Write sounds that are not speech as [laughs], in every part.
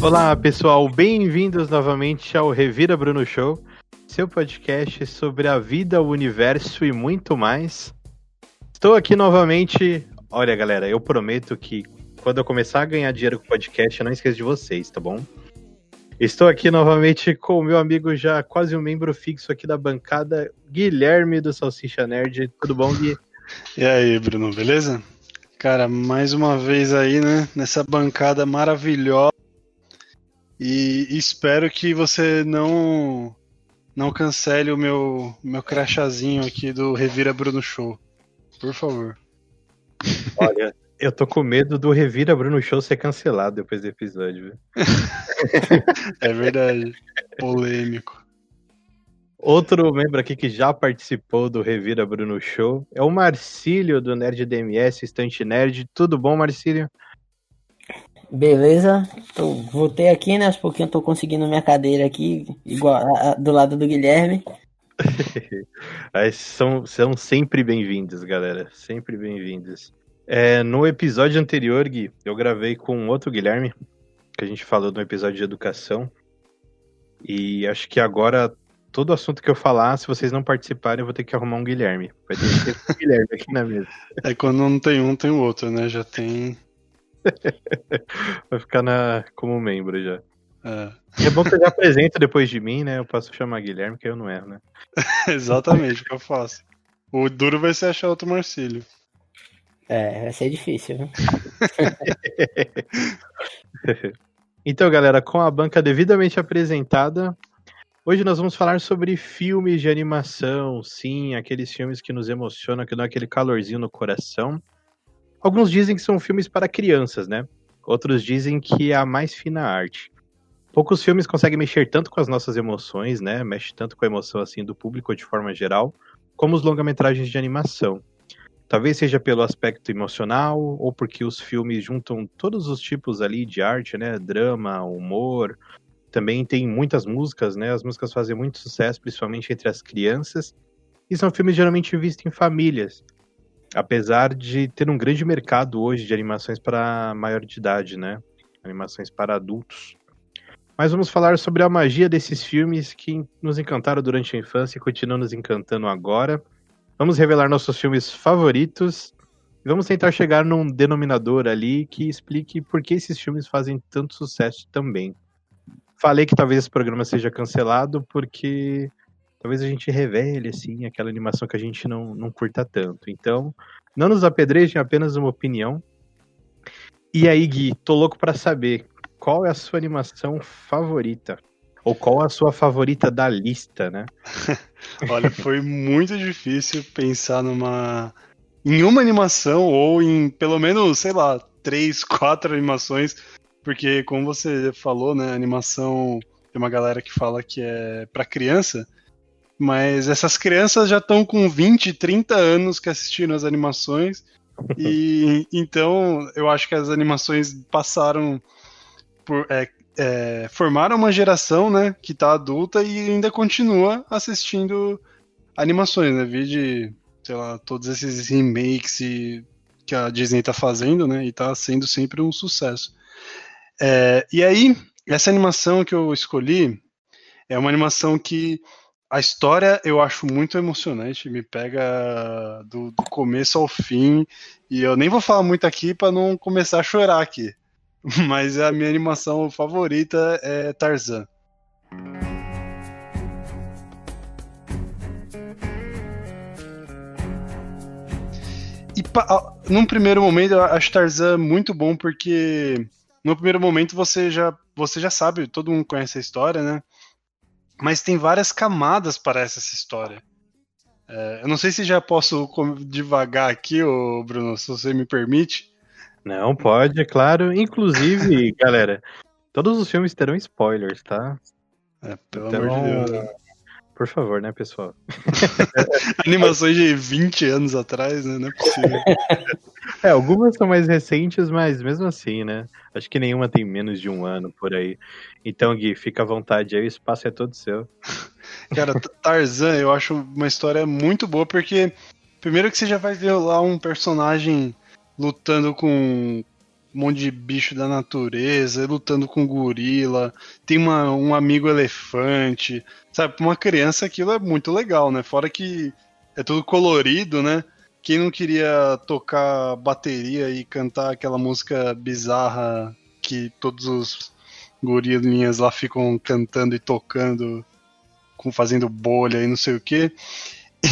Olá pessoal, bem-vindos novamente ao Revira Bruno Show, seu podcast sobre a vida, o universo e muito mais. Estou aqui novamente. Olha, galera, eu prometo que quando eu começar a ganhar dinheiro com o podcast, eu não esqueço de vocês, tá bom? Estou aqui novamente com o meu amigo já quase um membro fixo aqui da bancada, Guilherme do Salsicha Nerd. Tudo bom, Gui? E aí, Bruno, beleza? Cara, mais uma vez aí, né, nessa bancada maravilhosa. E espero que você não não cancele o meu meu crachazinho aqui do Revira Bruno Show. Por favor. Olha, [laughs] eu tô com medo do Revira Bruno Show ser cancelado depois do episódio. Viu? [laughs] é verdade. Polêmico. Outro membro aqui que já participou do Revira Bruno Show é o Marcílio do Nerd DMS, Estante Nerd. Tudo bom, Marcílio? Beleza, tô, voltei aqui, né? Aos pouquinho eu tô conseguindo minha cadeira aqui, igual a, a, do lado do Guilherme. [laughs] são, são sempre bem-vindos, galera. Sempre bem-vindos. É, no episódio anterior, Gui, eu gravei com outro Guilherme, que a gente falou no episódio de educação. E acho que agora, todo assunto que eu falar, se vocês não participarem, eu vou ter que arrumar um Guilherme. Vai ter que ter um [laughs] Guilherme aqui na mesa. É quando não tem um, tem o outro, né? Já tem. [laughs] Vai ficar na, como membro já. É. é bom que você já apresenta depois de mim, né? Eu posso chamar Guilherme, que eu não erro, né? [laughs] Exatamente, o que eu faço. O duro vai ser achar outro Marcílio. É, vai ser difícil, né? então, galera, com a banca devidamente apresentada, hoje nós vamos falar sobre filmes de animação, sim, aqueles filmes que nos emocionam, que dão aquele calorzinho no coração. Alguns dizem que são filmes para crianças, né? Outros dizem que é a mais fina arte. Poucos filmes conseguem mexer tanto com as nossas emoções, né? Mexe tanto com a emoção assim do público de forma geral, como os longa-metragens de animação. Talvez seja pelo aspecto emocional ou porque os filmes juntam todos os tipos ali de arte, né? Drama, humor. Também tem muitas músicas, né? As músicas fazem muito sucesso, principalmente entre as crianças. E são filmes geralmente vistos em famílias. Apesar de ter um grande mercado hoje de animações para maior de idade, né? Animações para adultos. Mas vamos falar sobre a magia desses filmes que nos encantaram durante a infância e continuam nos encantando agora. Vamos revelar nossos filmes favoritos e vamos tentar chegar num denominador ali que explique por que esses filmes fazem tanto sucesso também. Falei que talvez esse programa seja cancelado porque talvez a gente revele assim aquela animação que a gente não, não curta tanto. Então, não nos apedrejem, apenas uma opinião. E aí, Gui, tô louco para saber qual é a sua animação favorita. Ou qual a sua favorita da lista, né? [laughs] Olha, foi muito difícil pensar numa. em uma animação ou em pelo menos, sei lá, três, quatro animações. Porque, como você falou, né, animação. Tem uma galera que fala que é para criança. Mas essas crianças já estão com 20, 30 anos que assistiram as animações. [laughs] E então eu acho que as animações passaram por, é, é, formaram uma geração, né, que tá adulta e ainda continua assistindo animações, né? Vi de, sei lá, todos esses remakes e, que a Disney tá fazendo, né? E tá sendo sempre um sucesso. É, e aí, essa animação que eu escolhi é uma animação que a história eu acho muito emocionante, me pega do, do começo ao fim, e eu nem vou falar muito aqui para não começar a chorar aqui. [laughs] Mas a minha animação favorita é Tarzan. E num primeiro momento eu acho Tarzan muito bom porque no primeiro momento você já você já sabe, todo mundo conhece a história, né? Mas tem várias camadas para essa história. É, eu não sei se já posso devagar aqui, ô Bruno, se você me permite. Não, pode, é claro. Inclusive, [laughs] galera, todos os filmes terão spoilers, tá? É, pelo então, amor de Deus. Né? Por favor, né, pessoal? [laughs] Animações de 20 anos atrás, né? Não é possível. [laughs] É, algumas são mais recentes, mas mesmo assim, né? Acho que nenhuma tem menos de um ano por aí. Então, Gui, fica à vontade aí, o espaço é todo seu. [laughs] Cara, Tarzan, eu acho uma história muito boa, porque primeiro que você já vai ver lá um personagem lutando com um monte de bicho da natureza, lutando com gorila, tem uma, um amigo elefante, sabe? Pra uma criança aquilo é muito legal, né? Fora que é tudo colorido, né? Quem não queria tocar bateria e cantar aquela música bizarra que todos os gorilinhas lá ficam cantando e tocando, com fazendo bolha e não sei o que.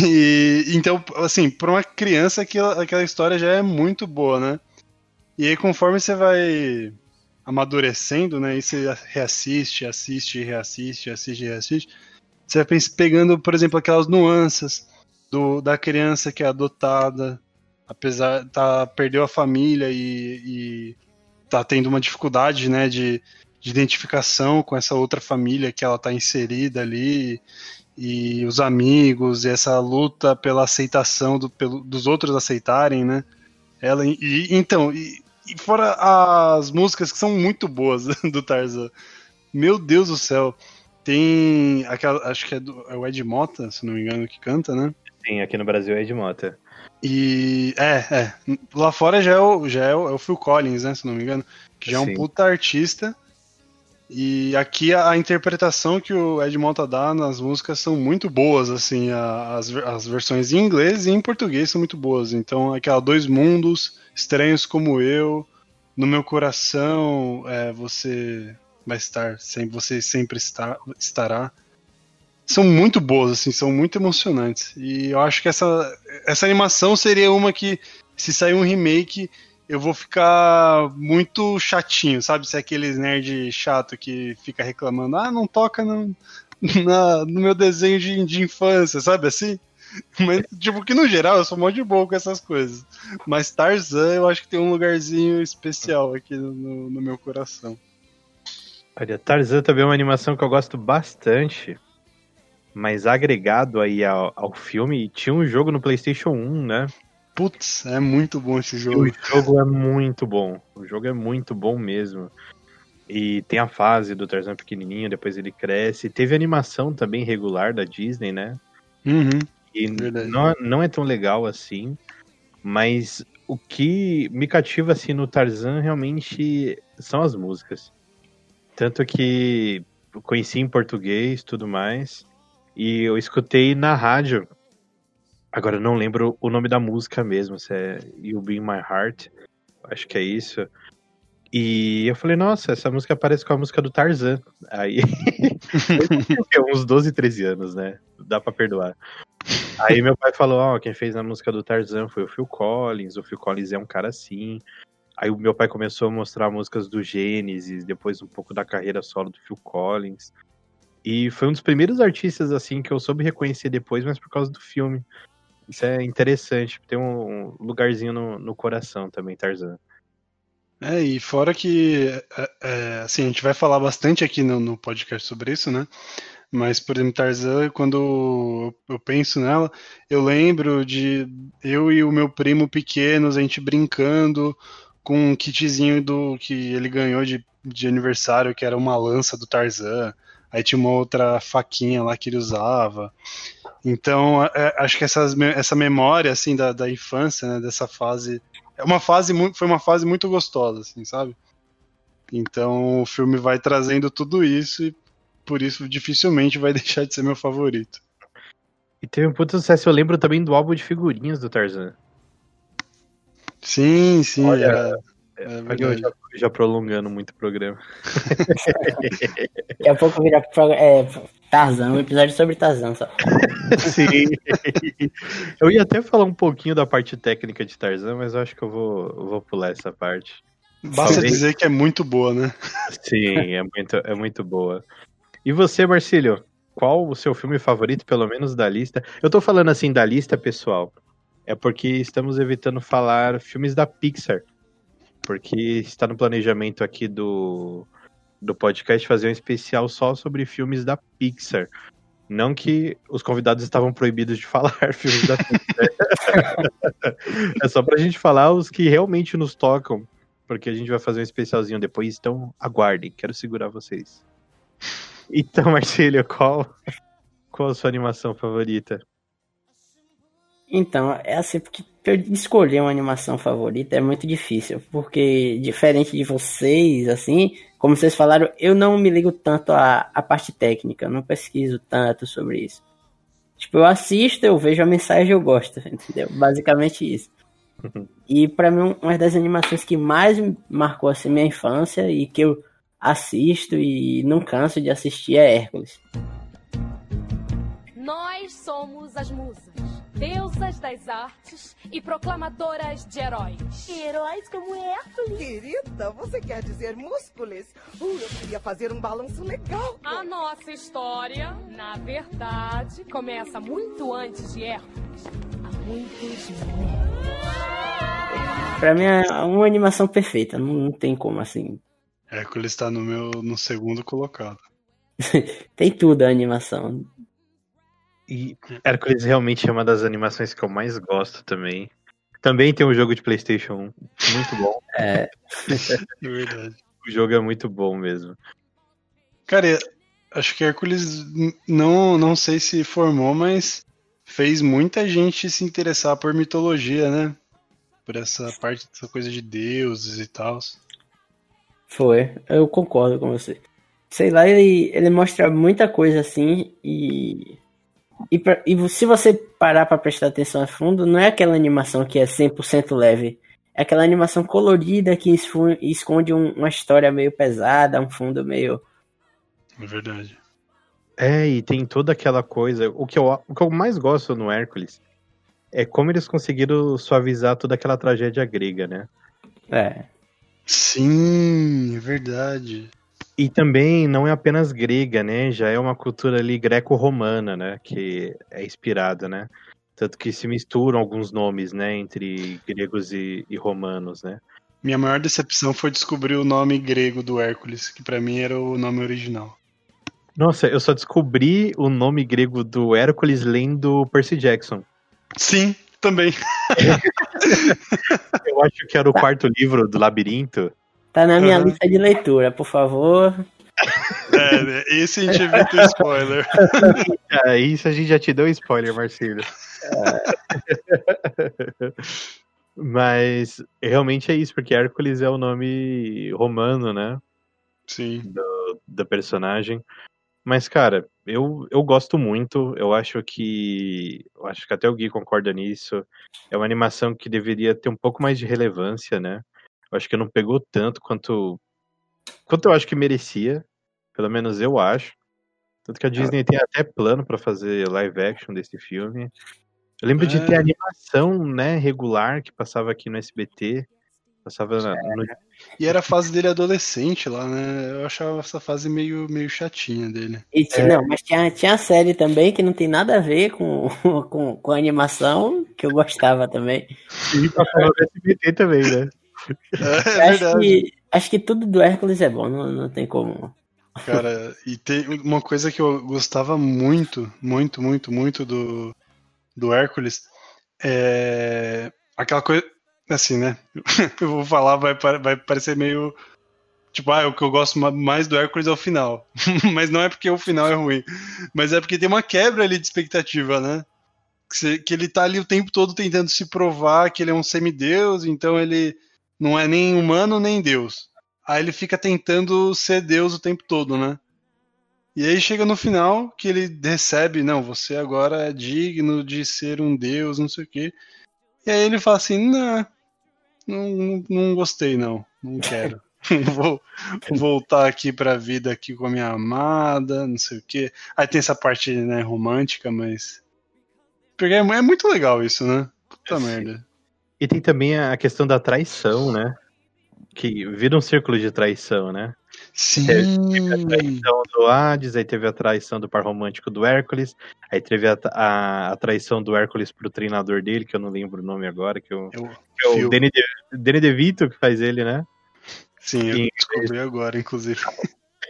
E, então, assim, para uma criança aquela, aquela história já é muito boa, né? E aí, conforme você vai amadurecendo, né? E você reassiste, assiste, reassiste, assiste, reassiste. Você vai pegando, por exemplo, aquelas nuances do, da criança que é adotada, apesar tá perdeu a família e, e tá tendo uma dificuldade, né, de, de identificação com essa outra família que ela tá inserida ali e os amigos e essa luta pela aceitação do, pelo, dos outros aceitarem, né? Ela e, então e, e, fora as músicas que são muito boas [laughs] do Tarzan. Meu Deus do céu. Tem aquela, acho que é, do, é o Ed Mota, se não me engano, que canta, né? Sim, aqui no Brasil é Ed Mota. E é, é. Lá fora já é o, já é o, é o Phil Collins, né? Se não me engano. Que já é um puta artista. E aqui a, a, interpretação que o Ed Mota dá nas músicas são muito boas, assim, a, as, as versões em inglês e em português são muito boas. Então, aquela Dois Mundos, Estranhos como Eu, No Meu Coração, é, você vai estar, você sempre está, estará. São muito boas, assim, são muito emocionantes. E eu acho que essa, essa animação seria uma que, se sair um remake, eu vou ficar muito chatinho, sabe? Se é aqueles nerd chato que fica reclamando, ah, não toca no, na, no meu desenho de, de infância, sabe assim? [laughs] Mas, tipo, que no geral eu sou mó de boa com essas coisas. Mas Tarzan eu acho que tem um lugarzinho especial aqui no, no meu coração. Olha, Tarzan também é uma animação que eu gosto bastante. Mas agregado aí ao, ao filme, tinha um jogo no PlayStation 1, né? Putz, é muito bom esse jogo. O jogo é muito bom. O jogo é muito bom mesmo. E tem a fase do Tarzan pequenininho, depois ele cresce. Teve animação também regular da Disney, né? Uhum, e não, não é tão legal assim. Mas o que me cativa assim no Tarzan realmente são as músicas. Tanto que conheci em português tudo mais. E eu escutei na rádio Agora eu não lembro o nome da música mesmo, se é You Be My Heart. Acho que é isso. E eu falei, nossa, essa música parece com a música do Tarzan. Aí. [laughs] uns 12, 13 anos, né? Dá pra perdoar. Aí meu pai falou, ó, oh, quem fez a música do Tarzan foi o Phil Collins, o Phil Collins é um cara assim. Aí o meu pai começou a mostrar músicas do Gênesis, depois um pouco da carreira solo do Phil Collins. E foi um dos primeiros artistas, assim, que eu soube reconhecer depois, mas por causa do filme. Isso é interessante, tem um lugarzinho no, no coração também, Tarzan. É, e fora que, é, é, assim, a gente vai falar bastante aqui no, no, podcast sobre isso, né? Mas, por exemplo, Tarzan, quando eu penso nela, eu lembro de eu e o meu primo pequenos, a gente brincando com um kitzinho do que ele ganhou de, de aniversário, que era uma lança do Tarzan. Aí tinha uma outra faquinha lá que ele usava. Então, é, acho que essas, essa memória, assim, da, da infância, né, dessa fase, é uma fase muito, foi uma fase muito gostosa, assim, sabe? Então, o filme vai trazendo tudo isso e por isso dificilmente vai [laughs] deixar de ser meu favorito. E teve um puto sucesso, eu lembro também do álbum de figurinhas do Tarzan. Sim, sim, Olha, era, é, eu já, já, prolongando muito o programa. Daqui a pouco virar é, Tarzan, um episódio sobre Tarzan só. [laughs] Sim. Eu ia até falar um pouquinho da parte técnica de Tarzan, mas eu acho que eu vou, eu vou pular essa parte. Basta Talvez... dizer que é muito boa, né? Sim, é muito, é muito boa. E você, Marcílio? Qual o seu filme favorito, pelo menos da lista? Eu tô falando assim da lista, pessoal, é porque estamos evitando falar filmes da Pixar. Porque está no planejamento aqui do, do podcast fazer um especial só sobre filmes da Pixar. Não que os convidados estavam proibidos de [laughs] falar filmes da Pixar. [laughs] é só pra gente falar os que realmente nos tocam. Porque a gente vai fazer um especialzinho depois, então aguardem, quero segurar vocês. Então, [laughs] Marcelo, qual, qual a sua animação favorita? Então, é assim, porque escolher uma animação favorita é muito difícil, porque diferente de vocês, assim, como vocês falaram, eu não me ligo tanto à, à parte técnica, eu não pesquiso tanto sobre isso. Tipo, eu assisto, eu vejo a mensagem eu gosto, [laughs] entendeu? Basicamente isso. [laughs] E para mim, uma das animações que mais marcou assim minha infância e que eu assisto e não canso de assistir é Hércules. Nós somos as musas, deusas das artes e proclamadoras de heróis. Heróis como Hércules. Querida, você quer dizer músculos? Uh, eu queria fazer um balanço legal. A nossa história, na verdade, começa muito antes de Hércules. Há muitos Pra mim é uma animação perfeita, não, não tem como assim. Hércules está no meu no segundo colocado. [laughs] tem tudo a animação. E Hércules realmente é uma das animações que eu mais gosto também. Também tem um jogo de PlayStation 1 muito bom. É. [laughs] É verdade. O jogo é muito bom mesmo. Cara, acho que Hércules não, não sei se formou, mas fez muita gente se interessar por mitologia, né? Por essa parte dessa coisa de deuses e tal. Foi, eu concordo com você. Sei lá, ele, ele mostra muita coisa assim e. E, pra, e se você parar para prestar atenção a fundo, não é aquela animação que é 100% leve. É aquela animação colorida que esconde um, uma história meio pesada, um fundo meio. É verdade. É, e tem toda aquela coisa. O que eu, o que eu mais gosto no Hércules é como eles conseguiram suavizar toda aquela tragédia grega, né? É. Sim, é verdade. E também não é apenas grega, né? Já é uma cultura ali greco-romana, né? Que é inspirada, né? Tanto que se misturam alguns nomes, né? Entre gregos e, e romanos, né? Minha maior decepção foi descobrir o nome grego do Hércules, que para mim era o nome original. Nossa, eu só descobri o nome grego do Hércules lendo Percy Jackson. Sim, também. [laughs] eu acho que era o quarto livro do Labirinto. Tá na minha uhum. lista de leitura, por favor. É, esse a gente evita spoiler. [laughs] É, isso a gente já te deu spoiler, Marcelo. É. [laughs] Mas realmente é isso, porque Hércules é o nome romano, né? Sim. Do, da personagem. Mas, cara, eu, eu gosto muito. Eu acho que. Eu acho que até o Gui concorda nisso. É uma animação que deveria ter um pouco mais de relevância, né? Eu acho que não pegou tanto quanto. Quanto eu acho que merecia. Pelo menos eu acho. Tanto que a Disney tem até plano para fazer live action desse filme. Eu lembro é. de ter é. animação, né, regular que passava aqui no SBT. Passava na, no, e era a fase dele adolescente lá, né? Eu achava essa fase meio, meio chatinha dele. E é. Não, mas tinha, tinha a série também que não tem nada a ver com, [laughs] com, com a animação, que eu gostava também. E passava no SBT também, né? É, é acho, que, acho que tudo do Hércules é bom, não, não tem como. Cara, e tem uma coisa que eu gostava muito, muito, muito, muito do, do Hércules é aquela coisa assim, né? [laughs] eu vou falar, vai, vai parecer meio. Tipo, ah, o que eu gosto mais do Hércules é o final. [laughs] Mas não é porque o final é ruim. Mas é porque tem uma quebra ali de expectativa, né? Que ele tá ali o tempo todo tentando se provar que ele é um semideus, então ele não é nem humano nem deus. Aí ele fica tentando ser deus o tempo todo, né? E aí chega no final que ele recebe, não, você agora é digno de ser um deus, não sei o quê. E aí ele fala assim, não, não, não gostei, não. Não quero. [laughs] Vou voltar aqui pra vida aqui com a minha amada, não sei o que. Aí tem essa parte né, romântica, mas. Porque é, é muito legal isso, né? Puta é, merda. E tem também a questão da traição, né? Que vira um círculo de traição, né? Sim. Teve a traição do Hades, aí teve a traição do par romântico do Hércules, aí teve a, a, a traição do Hércules pro treinador dele, que eu não lembro o nome agora, que, eu, eu, que é o Danny, De, Danny DeVito que faz ele, né? Sim, eu descobri agora, inclusive.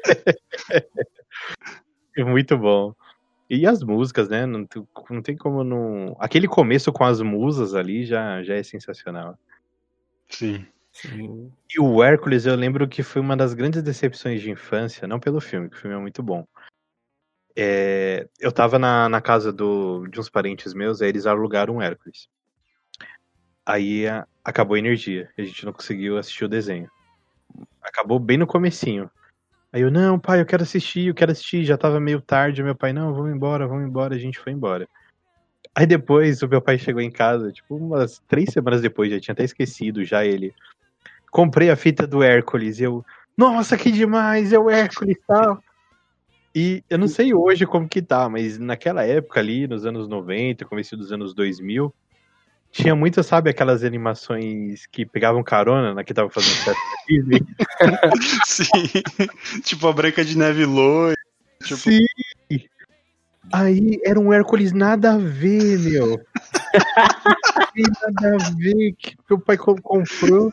[laughs] Muito bom. E as músicas, né? Não, não tem como não. Aquele começo com as musas ali já, já é sensacional. Sim. E o Hércules, eu lembro que foi uma das grandes decepções de infância, não pelo filme, que o filme é muito bom. É, eu tava na, na casa do, de uns parentes meus, aí eles alugaram um Hércules. Aí a- acabou a energia. A gente não conseguiu assistir o desenho. Acabou bem no comecinho. Aí eu, não, pai, eu quero assistir, eu quero assistir. Já tava meio tarde. Meu pai, não, vamos embora, vamos embora. A gente foi embora. Aí depois o meu pai chegou em casa, tipo, umas três semanas depois, já tinha até esquecido já ele. Comprei a fita do Hércules. Eu, nossa, que demais, é o Hércules e tal. E eu não sei hoje como que tá, mas naquela época ali, nos anos 90, começo dos anos 2000, tinha muitas, sabe, aquelas animações que pegavam carona na que tava fazendo Disney. [laughs] Sim. tipo a Branca de Neve loira. Tipo, Sim! Aí era um Hércules nada a ver, meu. [laughs] Nada a ver que meu pai co- comprou.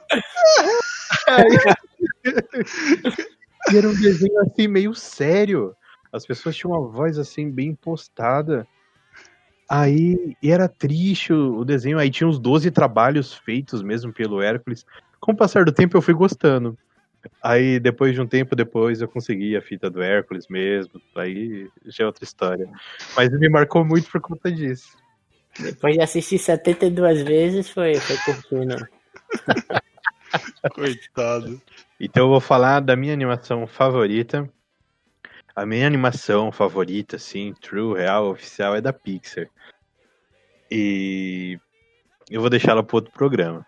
Aí... E era um desenho assim meio sério. As pessoas tinham uma voz assim bem impostada. Aí e era triste o o desenho. Aí tinha uns 12 trabalhos feitos mesmo pelo Hércules. Com o passar do tempo eu fui gostando. Aí depois de um tempo depois eu consegui a fita do Hércules mesmo. Aí já é outra história. Mas me marcou muito por conta disso. Depois de assistir 72 vezes, foi, foi curtindo. [laughs] coitado. Então eu vou falar da minha animação favorita. A minha animação favorita, assim, true, real, oficial, é da Pixar. E eu vou deixar ela para outro programa.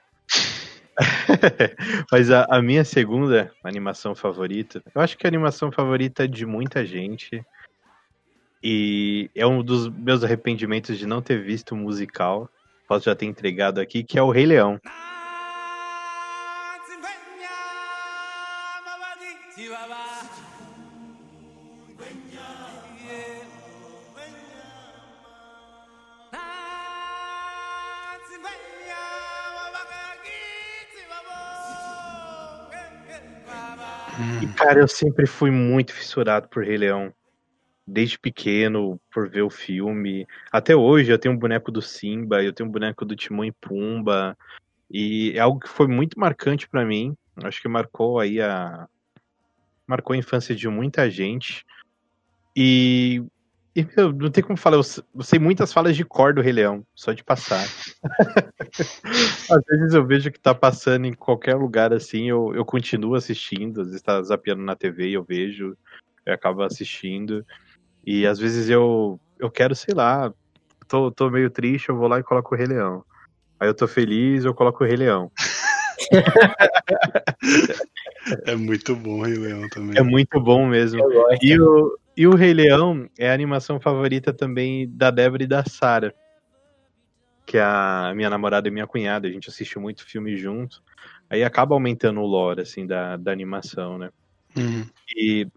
[laughs] Mas a, a minha segunda animação favorita, eu acho que é a animação favorita de muita gente. E é um dos meus arrependimentos de não ter visto o musical. Posso já ter entregado aqui, que é o Rei Leão. E, cara, eu sempre fui muito fissurado por Rei Leão. Desde pequeno, por ver o filme. Até hoje, eu tenho um boneco do Simba, eu tenho um boneco do Timão e Pumba. E é algo que foi muito marcante pra mim. Acho que marcou aí a. Marcou a infância de muita gente. E. E, meu, não tem como falar, eu se- eu sei muitas falas de cor do Rei Leão, só de passar. [laughs] Às vezes eu vejo que tá passando em qualquer lugar assim, eu, eu continuo assistindo, às vezes tá zapeando na TV e eu vejo, eu acabo assistindo. E às vezes eu, eu quero, sei lá, tô, tô meio triste, eu vou lá e coloco o Rei Leão. Aí eu tô feliz, eu coloco o Rei Leão. [laughs] É muito bom o Rei Leão também. É muito bom mesmo. Eu gosto. E o, e o Rei Leão é a animação favorita também da Débora e da Sara. Que é a minha namorada e minha cunhada. A gente assiste muito filme junto. Aí acaba aumentando o lore, assim, da, da animação, né? Uhum. E,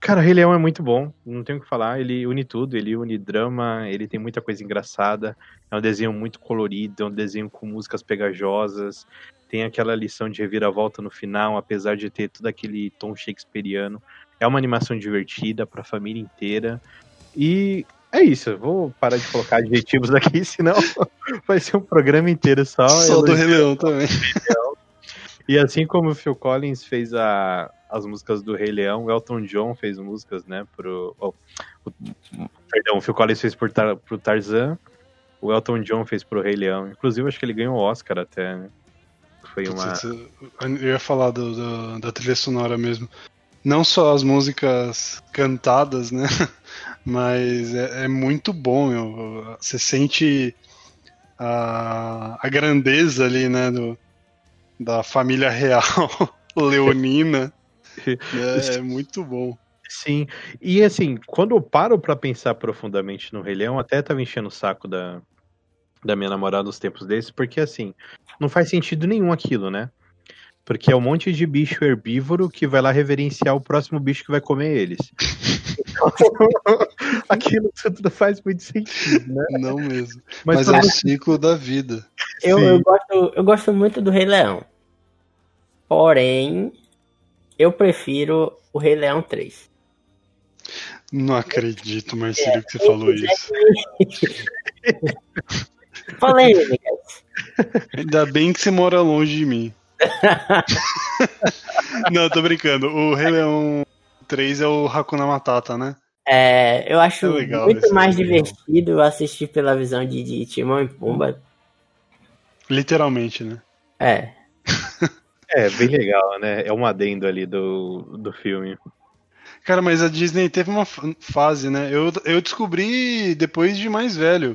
cara, Rei Leão é muito bom, não tenho o que falar. Ele une tudo, ele une drama, ele tem muita coisa engraçada. É um desenho muito colorido, é um desenho com músicas pegajosas. Tem aquela lição de reviravolta no final, apesar de ter todo aquele tom shakespeariano. É uma animação divertida pra família inteira. E é isso, vou parar de colocar adjetivos aqui, [laughs] senão vai ser um programa inteiro só. Só do Rei Leão também. [laughs] e assim como o Phil Collins fez a- as músicas do Rei Leão, o Elton John fez músicas, né, pro... oh, o- perdão, o Phil Collins fez por, Tar, pro Tarzan, o Elton John fez pro Rei Leão. Inclusive, acho que ele ganhou o Oscar até, né? Foi uma... Eu ia falar do- do- da trilha sonora mesmo. Não só as músicas cantadas, né? [laughs] Mas é, é muito bom, meu. Você sente a, a grandeza ali, né? Do, da família real [laughs] leonina. [laughs] É, é muito bom. Sim, e assim, quando eu paro pra pensar profundamente no Rei Leão, até tava enchendo o saco da, da minha namorada nos tempos desses, porque assim, não faz sentido nenhum aquilo, né? Porque é um monte de bicho herbívoro que vai lá reverenciar o próximo bicho que vai comer eles. [laughs] Aquilo tudo não faz muito sentido, né? Não mesmo. Mas, Mas, é o ciclo da vida. Eu, eu, gosto, eu gosto muito do Rei Leão. Porém, eu prefiro o Rei Leão 3. Não acredito, Marcelo, que você falou isso. [laughs] Polêmicas. Ainda bem que você mora longe de mim. [laughs] Não, tô brincando. O Rei Leão 3 é o Hakuna Matata, né? É, eu acho É legal muito mais desenho. divertido assistir pela visão de, de Timão e Pumba. Literalmente, né? É. É, bem legal, né? É um adendo ali do, do filme. Cara, mas a Disney teve uma fase, né? Eu, eu descobri depois de mais velho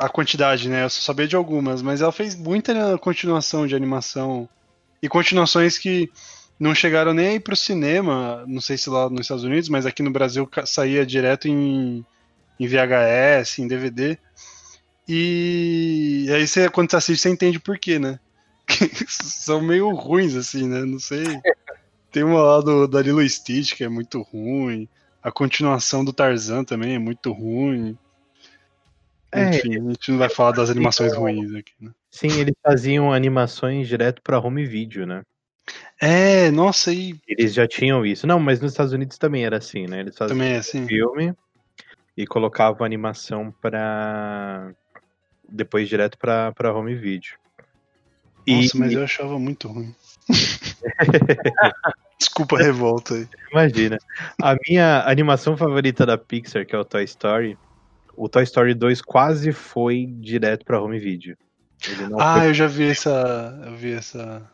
a quantidade, né? Eu só sabia de algumas, mas ela fez muita continuação de animação e continuações que não chegaram nem aí pro cinema, não sei se lá nos Estados Unidos, mas aqui no Brasil saía direto em, em VHS, em DVD. E aí você, quando você assiste, você entende por quê, né? [laughs] São meio ruins, assim, né? Não sei. Tem uma lá do, da Lilo Stitch que é muito ruim. A continuação do Tarzan também é muito ruim. É, Enfim, a gente não vai falar das animações ruins aqui, né? Sim, eles faziam animações direto para home video, né? É, nossa, e. Eles já tinham isso. Não, mas nos Estados Unidos também era assim, né? Eles faziam também é assim. filme e colocavam animação para depois direto para home video. Nossa, e... mas eu [laughs] achava muito ruim. Desculpa a revolta aí. Imagina. A minha animação favorita da Pixar, que é o Toy Story, o Toy Story 2 quase foi direto para home video. ah, foi... eu já vi essa. Eu vi essa.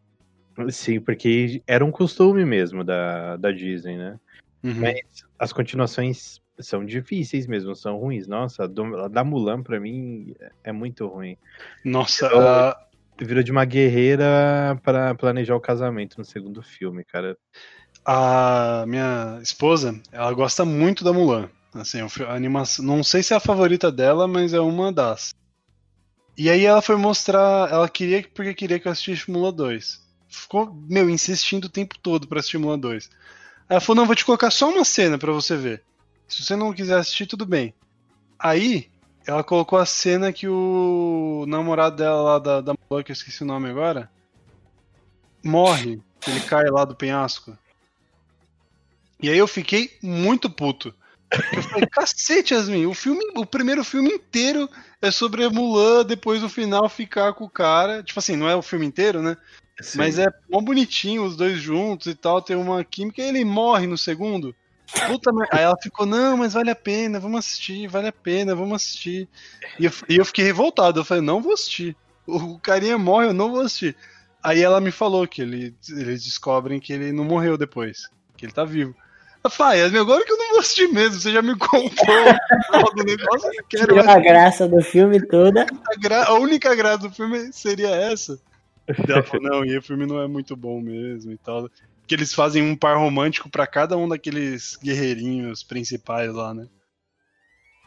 Sim, porque era um costume mesmo da, da Disney, né? Uhum. Mas as continuações são difíceis mesmo, são ruins. Nossa, a da Mulan pra mim é muito ruim. Nossa, então, a, virou de uma guerreira para planejar o casamento no segundo filme, cara. A minha esposa, ela gosta muito da Mulan. Assim, a animação, não sei se é a favorita dela, mas é uma das. E aí ela foi mostrar, ela queria porque queria que eu assistisse Mulan 2. Ficou, meu, insistindo o tempo todo para Mulan 2. Aí ela falou: "Não, vou te colocar só uma cena para você ver. Se você não quiser assistir, tudo bem." Aí ela colocou a cena que o namorado dela lá da, da que eu esqueci o nome agora, morre. Ele cai lá do penhasco. E aí eu fiquei muito puto. Eu falei, cacete, Yasmin, o filme, o primeiro filme inteiro é sobre a Mulan, depois no final ficar com o cara. Tipo assim, não é o filme inteiro, né? Sim. Mas é bom bonitinho, os dois juntos e tal, tem uma química, e ele morre no segundo. Puta Aí ela ficou, não, mas vale a pena, vamos assistir, vale a pena, vamos assistir. E eu, e eu fiquei revoltado, eu falei, não vou assistir. O carinha morre, eu não vou assistir. Aí ela me falou que ele, eles descobrem que ele não morreu depois, que ele tá vivo. Ah, agora que eu não vou assistir mesmo, você já me comprou do negócio, eu quero A graça do filme toda. A, gra... a única graça do filme seria essa. Ela falou, não, e o filme não é muito bom mesmo e tal que eles fazem um par romântico para cada um daqueles guerreirinhos principais lá, né?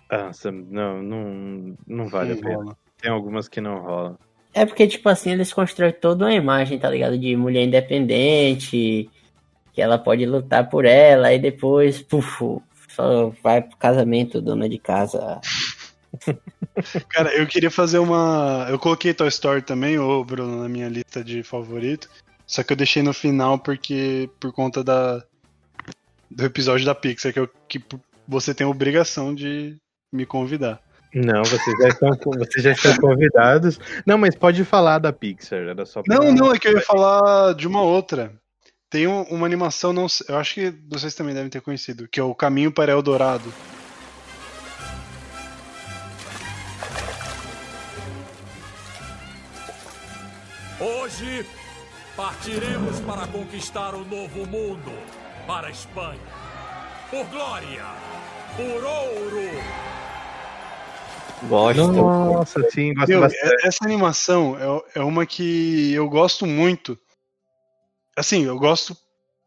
Ah, não, não, não vale não a pena. Rola. Tem algumas que não rolam. É porque, tipo assim, eles constroem toda uma imagem, tá ligado? De mulher independente, que ela pode lutar por ela, e depois, puf, só vai pro casamento, dona de casa. [laughs] Cara, eu queria fazer uma. Eu coloquei Toy Story também, ô Bruno, na minha lista de favorito. Só que eu deixei no final porque por conta da do episódio da Pixar que, eu, que você tem a obrigação de me convidar. Não, vocês já estão, vocês já estão convidados. Não, mas pode falar da Pixar, era só pra... Não, não, é que eu ia falar de uma outra. Tem uma animação, não, eu acho que vocês também devem ter conhecido, que é o Caminho para Eldorado. Hoje Partiremos para conquistar o novo mundo, para a Espanha. Por glória, por ouro. Gosto. Nossa, sim, gosto Meu, bastante. Essa animação é, é uma que eu gosto muito. Assim, eu gosto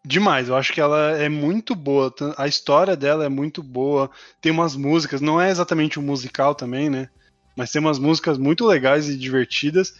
demais. Eu acho que ela é muito boa. A história dela é muito boa. Tem umas músicas, não é exatamente um musical também, né? Mas tem umas músicas muito legais e divertidas.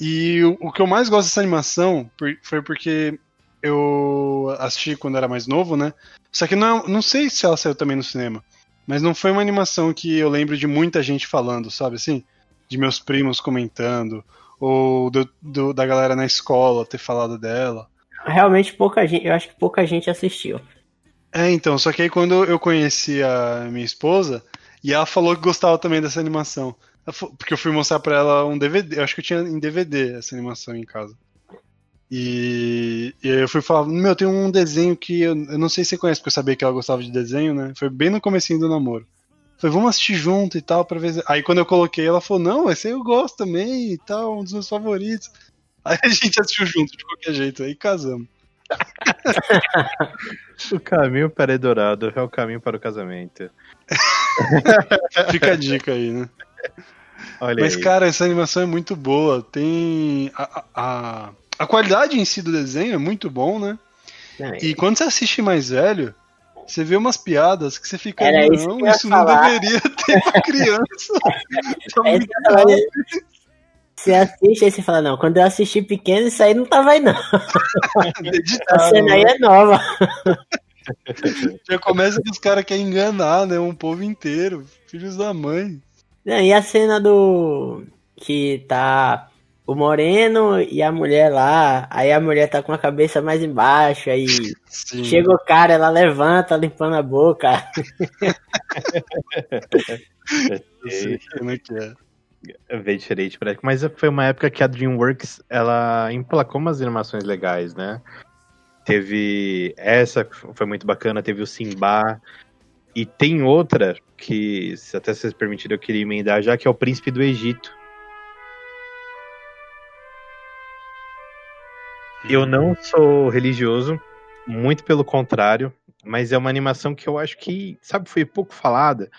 E o, o que eu mais gosto dessa animação foi porque eu assisti quando era mais novo, né? Só que não, não sei se ela saiu também no cinema. Mas não foi uma animação que eu lembro de muita gente falando, sabe assim? De meus primos comentando, ou do, do, da galera na escola ter falado dela. Realmente pouca gente, eu acho que pouca gente assistiu. É, então, só que aí quando eu conheci a minha esposa, e ela falou que gostava também dessa animação. Porque eu fui mostrar pra ela um DVD. Eu acho que eu tinha em DVD essa animação em casa. E, e eu fui falar, meu, tem um desenho que eu, eu, não sei se você conhece, porque eu sabia que ela gostava de desenho, né? Foi bem no comecinho do namoro. Falei, vamos assistir junto e tal, pra ver. Aí quando eu coloquei, ela falou, não, esse aí eu gosto também e tal, um dos meus favoritos. Aí [laughs] a gente assistiu junto, de qualquer jeito, aí casamos. [laughs] O caminho para Eldorado é o caminho para o casamento. [laughs] Fica a dica aí, né? Olha Mas, aí. cara, essa animação é muito boa. Tem. A, a, a qualidade em si do desenho é muito bom, né? Não, E quando você assiste mais velho, você vê umas piadas que você fica. Era isso não, ia isso não falar." deveria ter pra criança. Tá É isso muito. Você assiste e você fala, não, quando eu assisti pequeno, isso aí não tava aí, não. [laughs] A cena aí é nova. Já começa que os caras querem enganar, né? Um povo inteiro. Filhos da mãe. Não, e a cena do. Que tá o moreno e a mulher lá, aí a mulher tá com a cabeça mais embaixo, aí Sim. chega o cara, ela levanta, limpando a boca. Eu sei como é que é. Bem diferente, parece. Mas foi uma época que a DreamWorks ela emplacou umas animações legais, né? Teve essa, foi muito bacana, teve o Simba. E tem outra que, se até vocês permitirem, eu queria emendar já, que é o Príncipe do Egito. Eu não sou religioso, muito pelo contrário, mas é uma animação que eu acho que, sabe, foi pouco falada.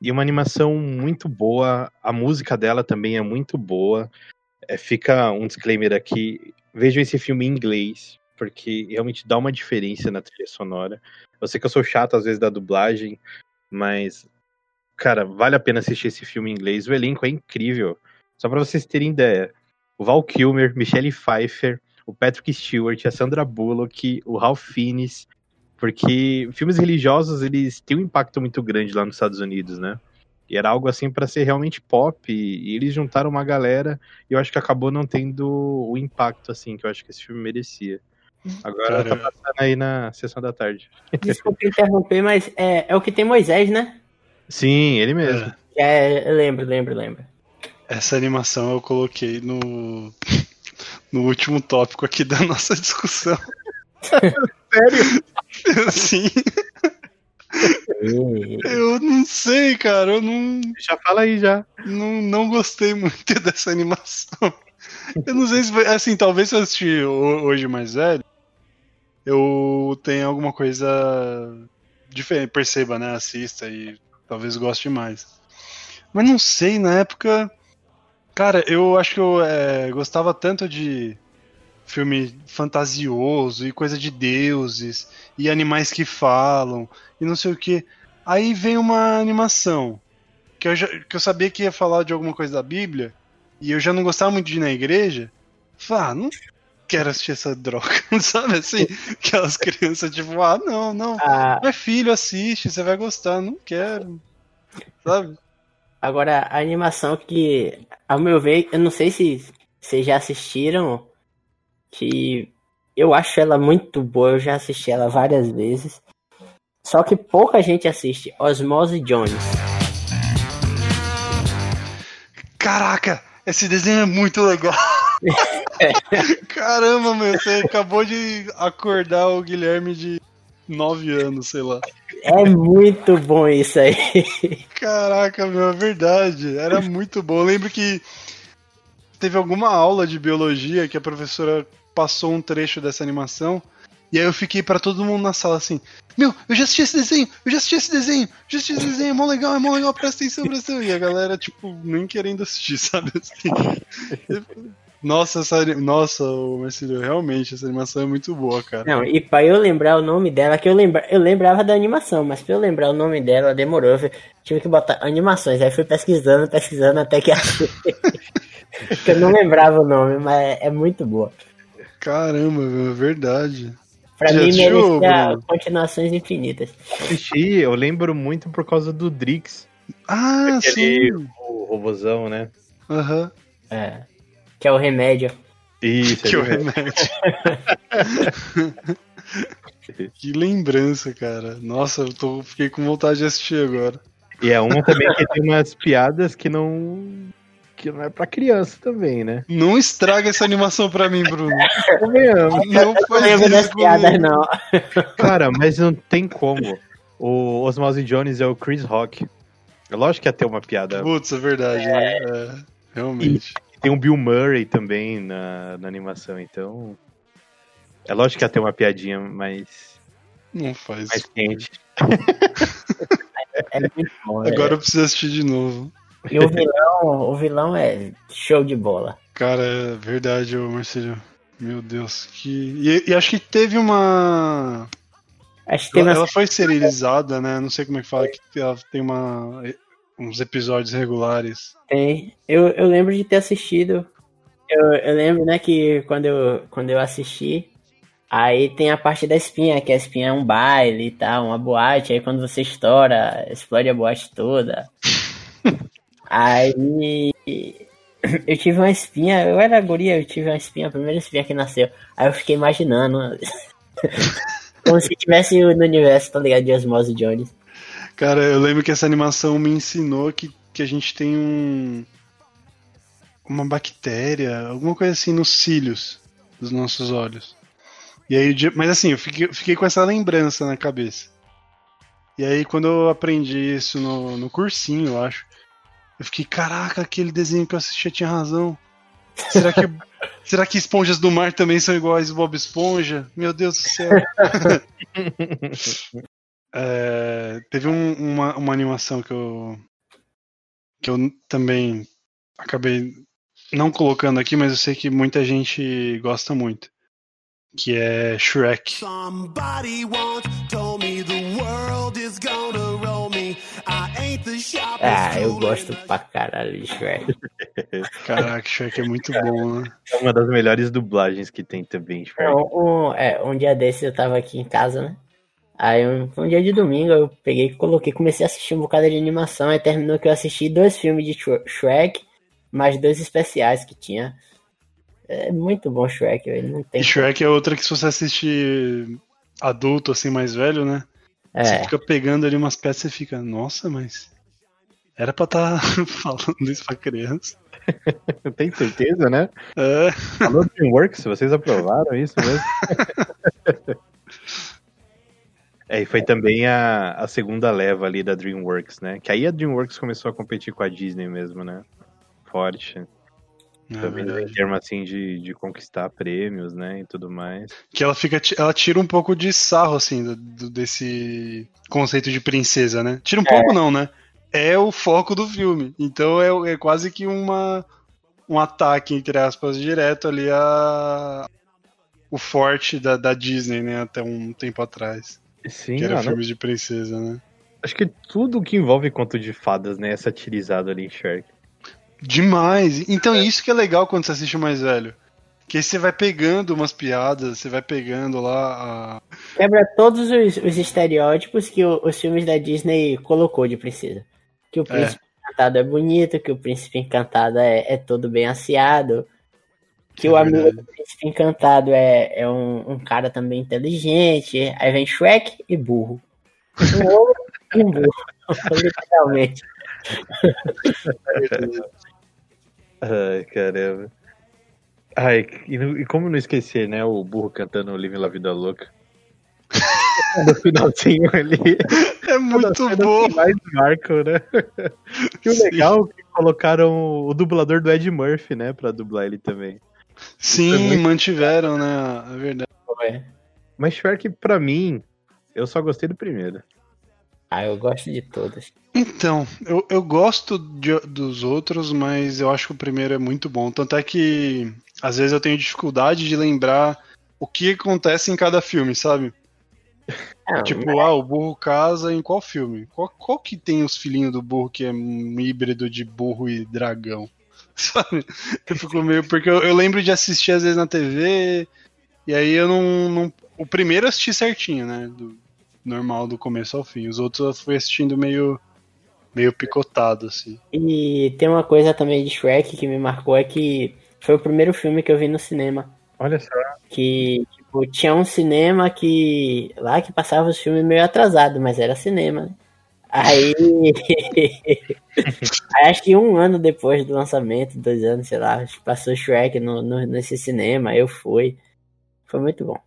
E uma animação muito boa, a música dela também é muito boa. É, fica um disclaimer aqui: vejam esse filme em inglês, porque realmente dá uma diferença na trilha sonora. Eu sei que eu sou chato às vezes da dublagem, mas, cara, vale a pena assistir esse filme em inglês. O elenco é incrível. Só pra vocês terem ideia: o Val Kilmer, Michelle Pfeiffer, o Patrick Stewart, a Sandra Bullock, o Ralph Fiennes, porque filmes religiosos eles têm um impacto muito grande lá nos Estados Unidos, né? E era algo assim pra ser realmente pop, e, eles juntaram uma galera, e eu acho que acabou não tendo o impacto assim que eu acho que esse filme merecia. Agora tá passando aí na sessão da tarde. Desculpa interromper, mas é, é o que tem Moisés, né? Sim, ele mesmo. É, É, eu lembro, lembro, lembro. essa animação eu coloquei no, no último tópico aqui da [laughs] nossa discussão. [laughs] Sério? [laughs] Sim, E- eu não sei, cara. Eu não, Já fala aí já. não, não gostei muito [laughs] dessa animação. Eu não sei se foi. Assim, talvez se eu assistir ho- hoje mais velho, eu tenha alguma coisa diferente. Perceba, né? Assista e talvez goste mais. Mas não sei, na época. Cara, eu acho que eu é, gostava tanto de filme fantasioso e coisa de deuses e animais que falam e não sei o que. Aí vem uma animação que eu, já, que eu sabia que ia falar de alguma coisa da Bíblia e eu já não gostava muito de ir na igreja. Falei, ah, não quero assistir essa droga, [laughs] sabe assim? Aquelas crianças tipo, ah, não, não. a- É filho, assiste, você vai gostar, não quero. Sabe? agora, a animação que, ao meu ver, eu não sei se vocês já assistiram, que eu acho ela muito boa, eu já assisti ela várias vezes. Só que pouca gente assiste, Osmose Jones. Caraca, esse desenho é muito legal. [laughs] Caramba, meu, você acabou de acordar o Guilherme de 9 anos, sei lá. É muito bom isso aí. Caraca, meu, é verdade. Era muito bom. Eu lembro que teve alguma aula de biologia que a professora passou um trecho dessa animação. E aí eu fiquei pra todo mundo na sala assim: Meu, eu já assisti esse desenho, eu já assisti esse desenho, já assisti esse desenho, é mó legal, é mó legal, presta atenção, presta atenção. E a galera, tipo, nem querendo assistir, [laughs] sabe? Assim. Nossa, essa, nossa, Marcelo, realmente, essa animação é muito boa, cara. Não, e pra eu lembrar o nome dela, que eu, lembra, eu lembrava da animação, mas pra eu lembrar o nome dela demorou. Eu tive que botar animações. Aí fui pesquisando, pesquisando até que [laughs] achei. Porque eu não lembrava o nome, mas é muito boa. Caramba, meu, é verdade. Pra Já mim assistiu, merecia Bruno? continuações infinitas. Assisti, eu lembro muito por causa do Drix, Ah, aquele sim. o robozão, né? Aham. É. Que é o remédio. Isso, Que o ele mesmo. remédio. [laughs] que lembrança, cara. Nossa, eu tô, fiquei com vontade de assistir agora. E é uma também que tem umas piadas que não. Que não é pra criança também, né? Não estraga essa animação pra mim, Bruno. [laughs] Convenhamos. Não Não faz isso piadas, não. Cara, mas não tem como. O Osmose Jones é o Chris Rock. É lógico que ia ter uma piada. Putz, é verdade, né? É, realmente. Tem um Bill Murray também na, na animação, então. É lógico que ia ter uma piadinha mais, Não faz. mais quente. É muito bom. Agora eu preciso assistir de novo. E o vilão, o vilão é show de bola. Cara, é verdade, ô Marcelo. Meu Deus, que. E, e acho que teve uma. Acho que Ela, uma ela foi serializada, né? Não sei como é que fala, que ela tem uma. uns episódios regulares. Tem. Eu, eu lembro de ter assistido. Eu, eu lembro, né, que quando eu, quando eu assisti, aí tem a parte da espinha, que a espinha é um baile e tal, uma boate, aí quando você estoura, explode a boate toda. Aí eu tive uma espinha, eu era guria, eu tive uma espinha, a primeira espinha que nasceu. Aí eu fiquei imaginando. [laughs] como se tivesse no universo, tá ligado? De Osmose Jones. Cara, eu lembro que essa animação me ensinou que, que a gente tem um. uma bactéria, alguma coisa assim nos cílios dos nossos olhos. E aí, mas assim, eu fiquei, fiquei com essa lembrança na cabeça. E aí, quando eu aprendi isso no, no cursinho, eu acho, eu fiquei, caraca, aquele desenho que eu assistia tinha razão. Será que, [laughs] será que esponjas do mar também são iguais ao Bob Esponja? Meu Deus do céu. [laughs] É, teve um- uma, uma animação que eu que eu também acabei não colocando aqui, mas eu sei que muita gente gosta muito, que é Shrek. Somebody once Ah, eu gosto pra caralho de Shrek. [laughs] Caraca, Shrek é muito [laughs] bom, né? É uma das melhores dublagens que tem também, Shrek. Não, um, é, um dia desses eu tava aqui em casa, né? Aí um, um dia de domingo eu peguei e coloquei, comecei a assistir um bocado de animação, aí terminou que eu assisti dois filmes de Shre- Shrek, mais dois especiais que tinha. É muito bom Shrek, velho. Não tem. E Shrek é outra que se você assistir adulto, assim, mais velho, né? Você É, fica pegando ali umas peças e fica, nossa, mas era pra estar [laughs] falando isso pra criança. [laughs] Tem certeza, né? É, Falou DreamWorks, vocês aprovaram isso mesmo? [laughs] É, e foi também a, a segunda leva ali da DreamWorks, né? Que aí a DreamWorks começou a competir com a Disney mesmo, né? Forte. é também em termos assim de, de conquistar prêmios, né? E tudo mais. Que ela fica, ela tira um pouco de sarro, assim, do, do- desse conceito de princesa, né? Tira um pouco não, né? É o foco do filme. Então é, é quase que uma um ataque, entre aspas, direto ali a o forte da, da Disney, né? Até um tempo atrás. Sim, que era ah, filmes de princesa, né? acho que tudo que envolve conto de fadas, né? É satirizado ali em Shrek. Demais. Então isso que é legal quando você assiste o mais velho. Que aí você vai pegando umas piadas, você vai pegando lá a... quebra todos os, os estereótipos que o- os filmes da Disney colocou de princesa. Que o príncipe encantado é bonito, que o príncipe encantado é, é todo bem assiado, que É o amigo verdade. do príncipe encantado é, é um, um cara também inteligente. Aí vem Shrek e burro. Um [laughs] homem e um burro. [laughs] Literalmente. Ai, caramba. Ai, e, e como não esquecer, né? O burro cantando Living La Vida Louca. [laughs] no finalzinho ali. É muito bom. que mais marcam, né? [laughs] E o Sim. legal é que colocaram o dublador do Ed Murphy, né? Pra dublar ele também. Sim, muito- mantiveram, né? É verdade. É. Mas Shrek, pra mim, eu só gostei do primeiro. Ah, eu gosto de todos. Então, eu, eu gosto de- dos outros, mas eu acho que o primeiro é muito bom. Tanto é que às vezes eu tenho dificuldade de lembrar o que acontece em cada filme, sabe? Não, Tipo, ah, o burro casa em qual filme? Qual, qual que tem os filhinhos do burro que é um híbrido de burro e dragão? [laughs] Sabe? Eu fico meio. Porque eu, eu lembro de assistir às vezes na TV, e aí eu não. não- o primeiro eu assisti certinho, né? Do, normal, do começo ao fim. Os outros eu fui assistindo meio. meio picotado, assim. E tem uma coisa também de Shrek que me marcou é que foi o primeiro filme que eu vi no cinema. Olha só. Que tipo, tinha um cinema que. lá que passava os filmes meio atrasado, mas era cinema, né? Aí. [laughs] Aí acho que um ano depois do lançamento, dois anos, sei lá, passou Shrek no, no- nesse cinema, eu fui. Foi muito bom.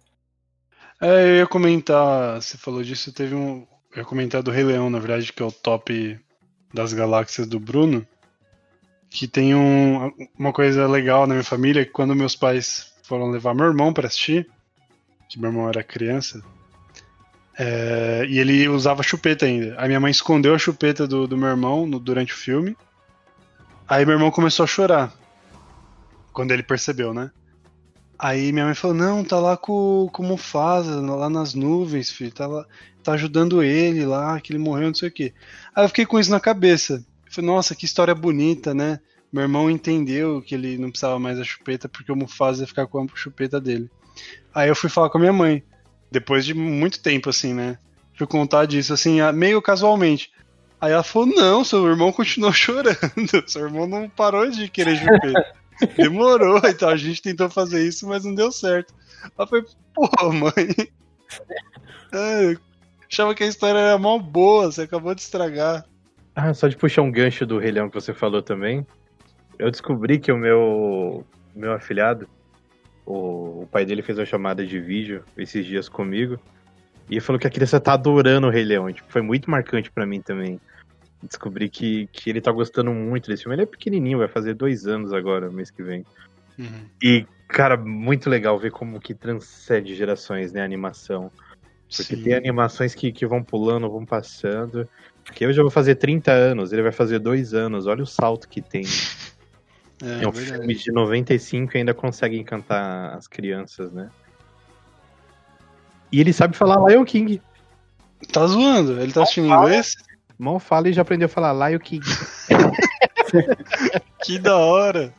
É, eu ia comentar, você falou disso, teve um. Eu ia comentar do Rei Leão, na verdade, que é o top das galáxias do Bruno, que tem um, uma coisa legal na minha família, que quando meus pais foram levar meu irmão para assistir, que meu irmão era criança, é, e ele usava chupeta ainda. A minha mãe escondeu a chupeta do, do meu irmão no- durante o filme. Aí meu irmão começou a chorar. Quando ele percebeu, né? Aí minha mãe falou, não, tá lá com, com o Mufasa, lá nas nuvens, filho. Tá, lá, tá ajudando ele lá, que ele morreu, não sei o quê. Aí eu fiquei com isso na cabeça. Falei, nossa, que história bonita, né? Meu irmão entendeu que ele não precisava mais da chupeta porque o Mufasa ia ficar com a chupeta dele. Aí eu fui falar com a minha mãe depois de muito tempo, assim, né? Fui contar disso, assim, a- meio casualmente. Aí ela falou: Não, seu irmão continuou [laughs] chorando. Seu irmão não parou de querer chupeta. [laughs] Demorou, então a gente tentou fazer isso, mas não deu certo. Ela foi: Pô, mãe. É, achava que a história era mó boa, você acabou de estragar. Ah, só de puxar um gancho do Rei Leão que você falou também. Eu descobri que o meu, meu afilhado, o, o pai dele fez uma chamada de vídeo esses dias comigo. E falou que a criança tá adorando o Rei Leão. Tipo, foi muito marcante pra mim também. Descobri que, que ele tá gostando muito desse filme. Ele é pequenininho, vai fazer dois anos agora, mês que vem. E, cara, muito legal ver como que transcende gerações, né, a animação. Porque Sim. tem animações que, que vão pulando, vão passando. Porque eu já vou fazer 30 anos, ele vai fazer dois anos. Olha o salto que tem. É, É, um verdade. filme de 95 e ainda consegue encantar as crianças, né? E ele sabe falar Lion King. Tá zoando? Ele tá assistindo em inglês? Mal fala e já aprendeu a falar Lion King. [laughs] Que da hora!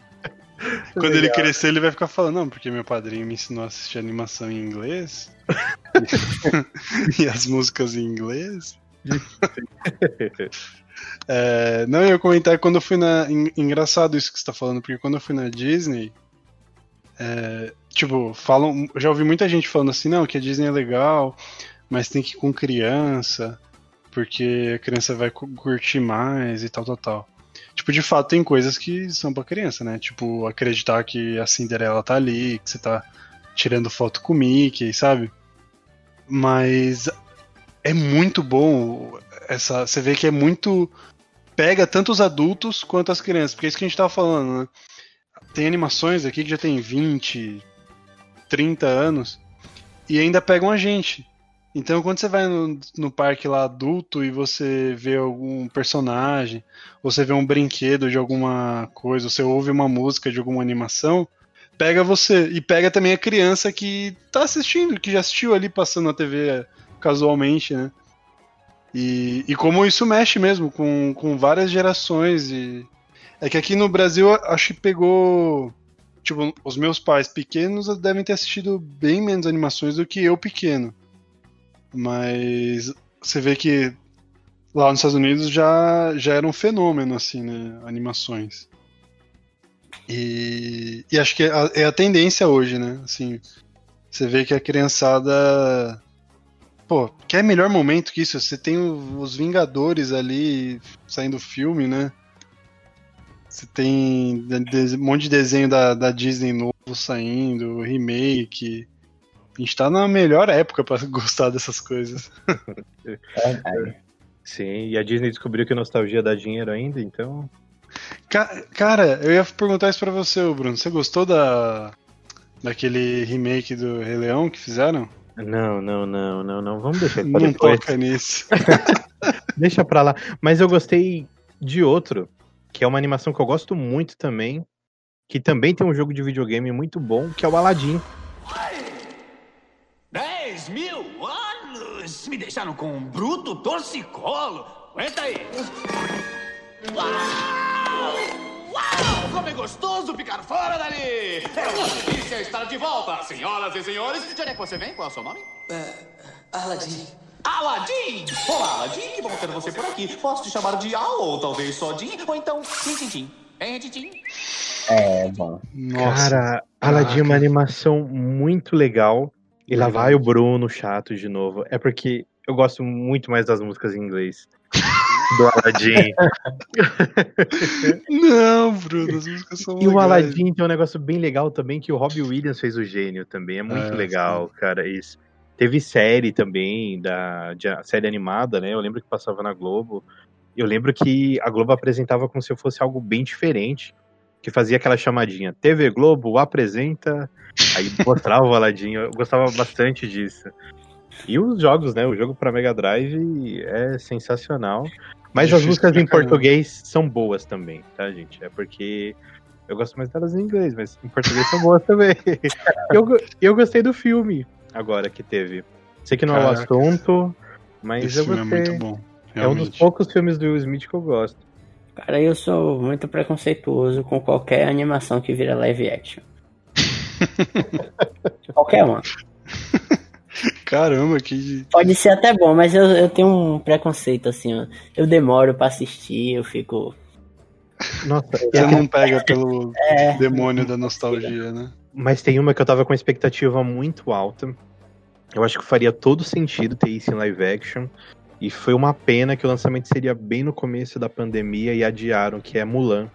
Quando ele crescer, ele vai ficar falando, não, porque meu padrinho me ensinou a assistir animação em inglês. [laughs] [laughs] e as músicas em inglês. É, não, eu ia comentar quando eu fui na. en- Engraçado isso que você tá falando, porque quando eu fui na Disney. é, tipo, falam. Já ouvi muita gente falando assim, não, que a Disney é legal, mas tem que ir com criança, porque a criança vai cu- curtir mais e tal, tal, tal. Tipo, de fato, tem coisas que são pra criança, né? Tipo, acreditar que a Cinderela tá ali, que você tá tirando foto com o Mickey, sabe? Mas é muito bom essa. Você vê que é muito. Pega tanto os adultos quanto as crianças, porque é isso que a gente tava falando, né? Tem animações aqui que já tem 20, 30 anos e ainda pegam a gente. Então, quando você vai no, no parque lá adulto e você vê algum personagem, ou você vê um brinquedo de alguma coisa, ou você ouve uma música de alguma animação, pega você. E pega também a criança que tá assistindo, que já assistiu ali passando na TV casualmente, né? E, e como isso mexe mesmo com, com várias gerações. E... É que aqui no Brasil acho que pegou. Tipo, os meus pais pequenos devem ter assistido bem menos animações do que eu pequeno. Mas você vê que lá nos Estados Unidos já, já era um fenômeno, assim, né? Animações. E, e acho que é a, é a tendência hoje, né? Assim, você vê que a criançada. Pô, quer melhor momento que isso? Você tem os Vingadores ali saindo filme, né? Você tem um monte de desenho da, da Disney novo saindo, remake. A gente tá na melhor época pra [laughs] gostar dessas coisas. [laughs] Sim, e a Disney descobriu que nostalgia dá dinheiro ainda, então. Ca- Cara, eu ia perguntar isso pra você, Bruno. Você gostou da daquele remake do Rei Leão que fizeram? Não, não, não, não, não. Vamos deixar isso pra Não depois. toca nisso. [laughs] Deixa pra lá. Mas eu gostei de outro, que é uma animação que eu gosto muito também, que também tem um jogo de videogame muito bom, que é o Aladdin. 10 mil anos! Me deixaram com um bruto torcicolo! Aguenta aí! Uau! Como é gostoso ficar fora dali! É uma delícia estar de volta, senhoras e senhores! De onde é que você vem? Qual é o seu nome? Aladdin. Aladdin! Olá, Aladdin, que bom ter você por aqui. Posso te chamar de Al, ou talvez só Din, ou então Tim Tim Tim. Hein, Tim Tim? É, bom. Nossa. Cara, Aladdin é uma animação muito legal. E lá vai o Bruno chato de novo. É porque eu gosto muito mais das músicas em inglês. Do Aladdin. [laughs] Não, Bruno, as músicas são E o legais. Aladdin tem um negócio bem legal também, que o Robbie Williams fez o gênio também. É muito É, legal, cara, isso. Teve série também, da de- série animada, né? Eu lembro que passava na Globo. eu lembro que a Globo apresentava como se fosse algo bem diferente, que fazia aquela chamadinha, TV Globo apresenta, aí mostrava o Aladdin, eu gostava bastante disso. E os jogos, né? O jogo para Mega Drive é sensacional. Mas as músicas em português são boas também, tá, gente? É porque eu gosto mais delas em inglês, mas em português são boas também. [laughs] eu, eu gostei do filme agora que teve. Sei que não é o assunto, mas Esse eu filme é gostei. muito bom. É um dos poucos filmes do Will Smith que eu gosto. Cara, eu sou muito preconceituoso com qualquer animação que vira live action. [laughs] qualquer uma. Caramba, que. Pode ser até bom, mas eu, eu tenho um preconceito assim, ó. Eu demoro pra assistir, eu fico. Nossa, Você não pega pelo [laughs] É. demônio da nostalgia, né? Mas tem uma que eu tava com expectativa muito alta. Eu acho que faria todo sentido ter isso em live action. E foi uma pena que o lançamento seria bem no começo da pandemia e adiaram, que é Mulan.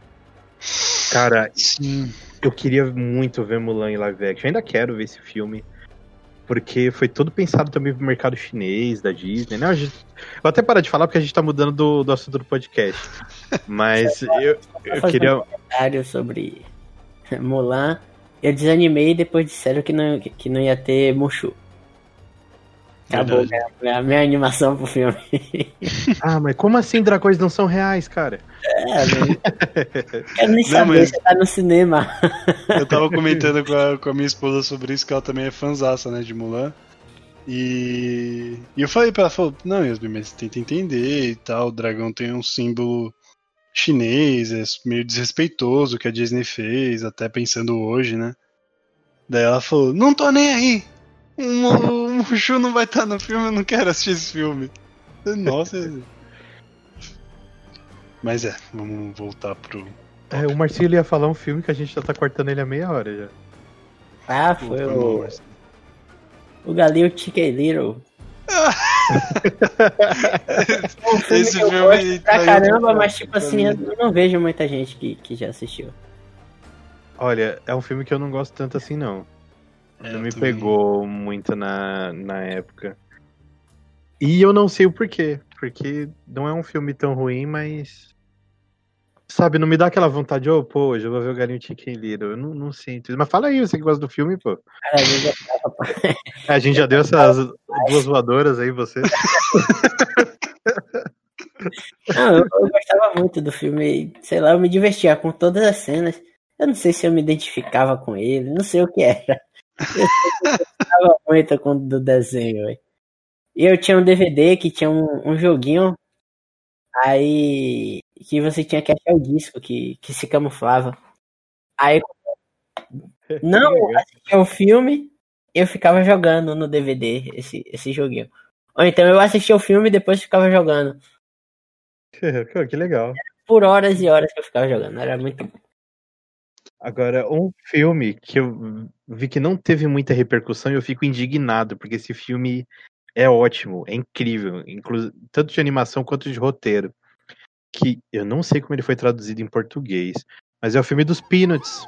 Cara, Sim. eu queria muito ver Mulan em live action. Ainda quero ver esse filme. Porque foi todo pensado também pro mercado chinês, da Disney, né? A gente- Vou até parar de falar porque a gente tá mudando do, do assunto do podcast. Mas [laughs] eu, eu fazer queria. um comentário sobre [laughs] Mulan. Eu desanimei depois disseram que não, que não ia ter Mushu. Acabou minha, minha, minha animação pro filme. Ah, mas como assim dragões não são reais, cara? É, [laughs] não- quero nem Não, saber, mas- você tá no cinema. [laughs] Eu tava comentando com a, com a minha esposa sobre isso, que ela também é fanzaça, né, de Mulan. E, e eu falei pra ela, falou, não, Yasmin, mas você tenta entender e tal, o dragão tem um símbolo chinês, é meio desrespeitoso que a Disney fez, até pensando hoje, né? Daí ela falou, não tô nem aí! O Mu- o Mushu não vai estar no filme, eu não quero assistir esse filme. Nossa. Mas é, vamos voltar pro. É, o Marcelo ia falar um filme que a gente já tá cortando ele há meia hora já. Ah, foi o, o Galil Chicken Little. [laughs] um filme Esse que eu filme gosto pra traiu caramba, mas tipo assim, eu não vejo muita gente que, que já assistiu. Olha, é um filme que eu não gosto tanto assim, não. É, não me também. pegou muito na, na época. E eu não sei o porquê. Porque não é um filme tão ruim, mas. Sabe, não me dá aquela vontade, ô, pô, hoje eu vou ver o Galinho Chicken Little. Eu não, não sinto. isso. Mas fala aí, você que gosta do filme, pô. Cara, eu gostava, [laughs] A gente já deu essas duas voadoras aí, você. Não, eu, eu gostava muito do filme, sei lá, eu me divertia com todas as cenas. Eu não sei se eu me identificava com ele, não sei o que era. Eu gostava muito com, do desenho, velho. E eu tinha um DVD que tinha um, um joguinho, aí que você tinha que achar o disco que, que se camuflava. Aí [laughs] não assistia o filme, eu ficava jogando no DVD esse, esse joguinho. Ou então eu assistia o filme e depois ficava jogando. [laughs] Que legal. Por horas e horas que eu ficava jogando. Era muito bom. Agora, um filme que eu vi que não teve muita repercussão e eu fico indignado, porque esse filme é ótimo, é incrível, inclu tanto de animação quanto de roteiro. Que eu não sei como ele foi traduzido em português, mas é o filme dos Peanuts.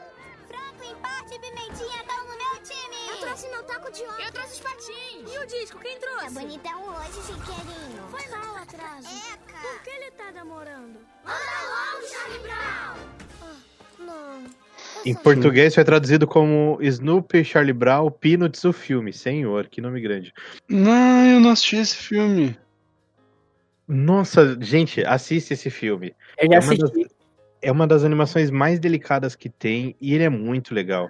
Eu trouxe meu taco de ontem. Eu trouxe os patins. E o disco, quem trouxe? É bonitão hoje, chiqueirinho. Foi mal o atraso. É, cara. Por que ele tá namorando? Manda logo, Charlie Brown. Ah, não. Em português foi traduzido como Snoopy, Charlie Brown, Peanuts, o filme. Senhor, que nome grande. Não, eu não assisti esse filme. Nossa, gente, assiste esse filme. Eu já É uma das- é uma das animações mais delicadas que tem e ele é muito legal.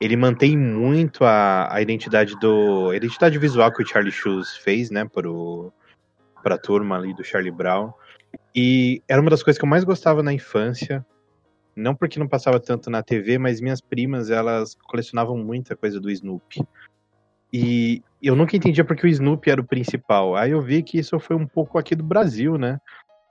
Ele mantém muito a, a identidade do a identidade visual que o Charlie Shoes fez, né, pro pra turma ali do Charlie Brown. E era uma das coisas que eu mais gostava na infância. Não porque não passava tanto na TV, mas minhas primas, elas colecionavam muita coisa do Snoopy. E eu nunca entendia porque o Snoopy era o principal. Aí eu vi que isso foi um pouco aqui do Brasil, né?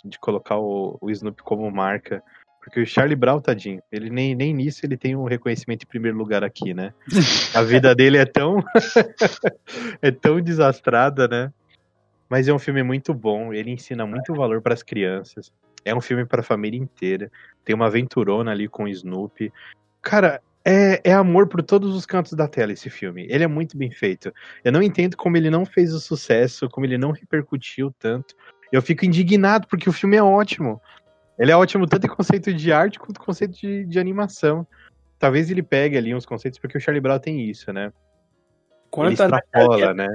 De colocar o, o Snoopy como marca. Porque o Charlie Brown, tadinho, ele nem, nem nisso ele tem um reconhecimento em primeiro lugar aqui, né? [laughs] A vida dele é tão. [laughs] é tão desastrada, né? Mas é um filme muito bom, ele ensina muito valor para as crianças. É um filme para a família inteira. Tem uma aventurona ali com o Snoopy. Cara, é, é amor por todos os cantos da tela esse filme. Ele é muito bem feito. Eu não entendo como ele não fez o sucesso, como ele não repercutiu tanto. Eu fico indignado porque o filme é ótimo. Ele é ótimo tanto em conceito de arte quanto em conceito de, de animação. Talvez ele pegue ali uns conceitos, porque o Charlie Brown tem isso, né? Quanto ele extrapola, né?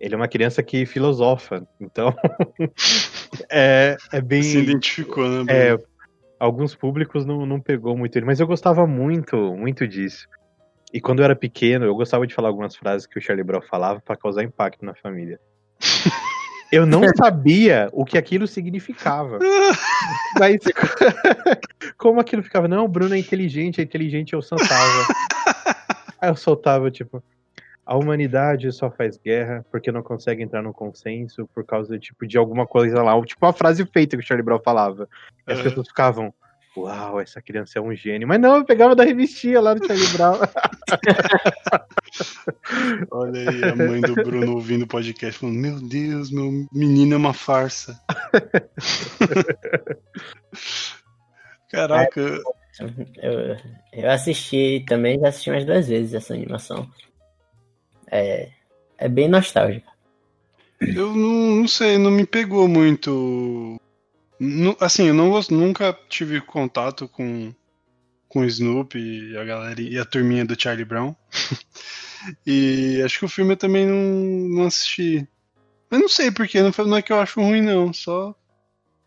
Ele é uma criança que filosofa, então [laughs] é, é bem. Se identificou, né? Bruno? É, alguns públicos não, não pegou muito ele, mas eu gostava muito, muito disso. E quando eu era pequeno, eu gostava de falar algumas frases que o Charlie Brown falava pra causar impacto na família. [laughs] Eu não sabia o que aquilo significava. [laughs] Mas [laughs] como aquilo ficava? Não, o Bruno é inteligente, é inteligente, eu soltava. Aí eu soltava, tipo, a humanidade só faz guerra porque não consegue entrar no consenso por causa, tipo, de alguma coisa lá. Tipo, uma frase feita que o Charlie Brown falava. E as Uhum. pessoas ficavam, uau, essa criança é um gênio. Mas não, eu pegava da revistinha lá do Charlie Brown. [laughs] Olha aí a mãe do Bruno ouvindo o podcast falando: Meu Deus, meu menino é uma farsa. [laughs] Caraca, Eu, eu assisti também, já assisti umas duas vezes essa animação. É, é bem nostálgico. eu não, não sei, não me pegou muito. Nu- assim, eu não gosto, nunca tive contato com, com o Snoopy e a galera e a turminha do Charlie Brown. [laughs] e acho que o filme eu também não, não assisti. Mas não sei porque, não, não é que eu acho ruim, não. Só